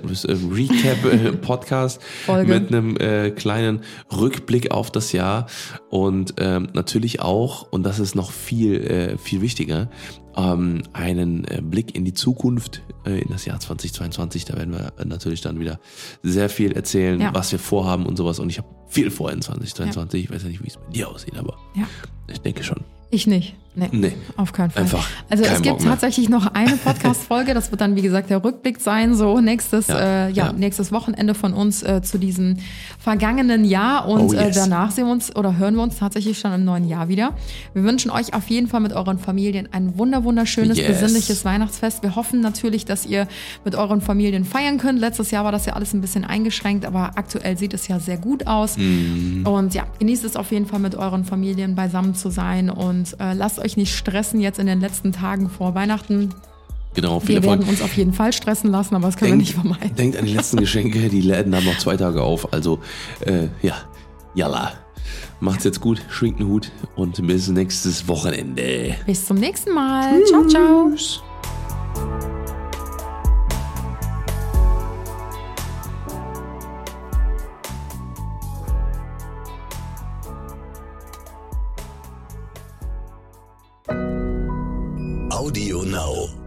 Recap-Podcast Folge. mit einem äh, kleinen Rückblick auf das Jahr und ähm, natürlich auch, und das ist noch viel, äh, viel wichtiger, ähm, einen äh, Blick in die Zukunft, äh, in das Jahr 2022. Da werden wir äh, natürlich dann wieder sehr viel erzählen, Ja. was wir vorhaben und sowas. Und ich habe viel vor in 2022. Ich weiß ja nicht, wie es bei dir aussieht, aber Ja. ich denke schon. Ich nicht. Nee. Nee. Auf keinen Fall. Einfach also es gibt tatsächlich noch eine Podcast-Folge, das wird dann, wie gesagt, der Rückblick sein, so nächstes, Ja, äh, ja, ja. nächstes Wochenende von uns äh, zu diesem vergangenen Jahr. Und Oh, yes. äh, danach sehen wir uns oder hören wir uns tatsächlich schon im neuen Jahr wieder. Wir wünschen euch auf jeden Fall mit euren Familien ein wunder wunderschönes, Yes. besinnliches Weihnachtsfest. Wir hoffen natürlich, dass ihr mit euren Familien feiern könnt. Letztes Jahr war das ja alles ein bisschen eingeschränkt, aber aktuell sieht es ja sehr gut aus. Mhm. Und ja, genießt es auf jeden Fall mit euren Familien beisammen zu sein und äh, lasst euch nicht stressen jetzt in den letzten Tagen vor Weihnachten. Genau, viel Wir Erfolg. werden uns auf jeden Fall stressen lassen, aber das können wir nicht vermeiden. denkt an die letzten Geschenke, die Läden haben noch zwei Tage auf. Also, äh, ja, yalla. Macht's jetzt gut, schwingt einen Hut und bis nächstes Wochenende. Bis zum nächsten Mal. Ciao, ciao. Audio Now.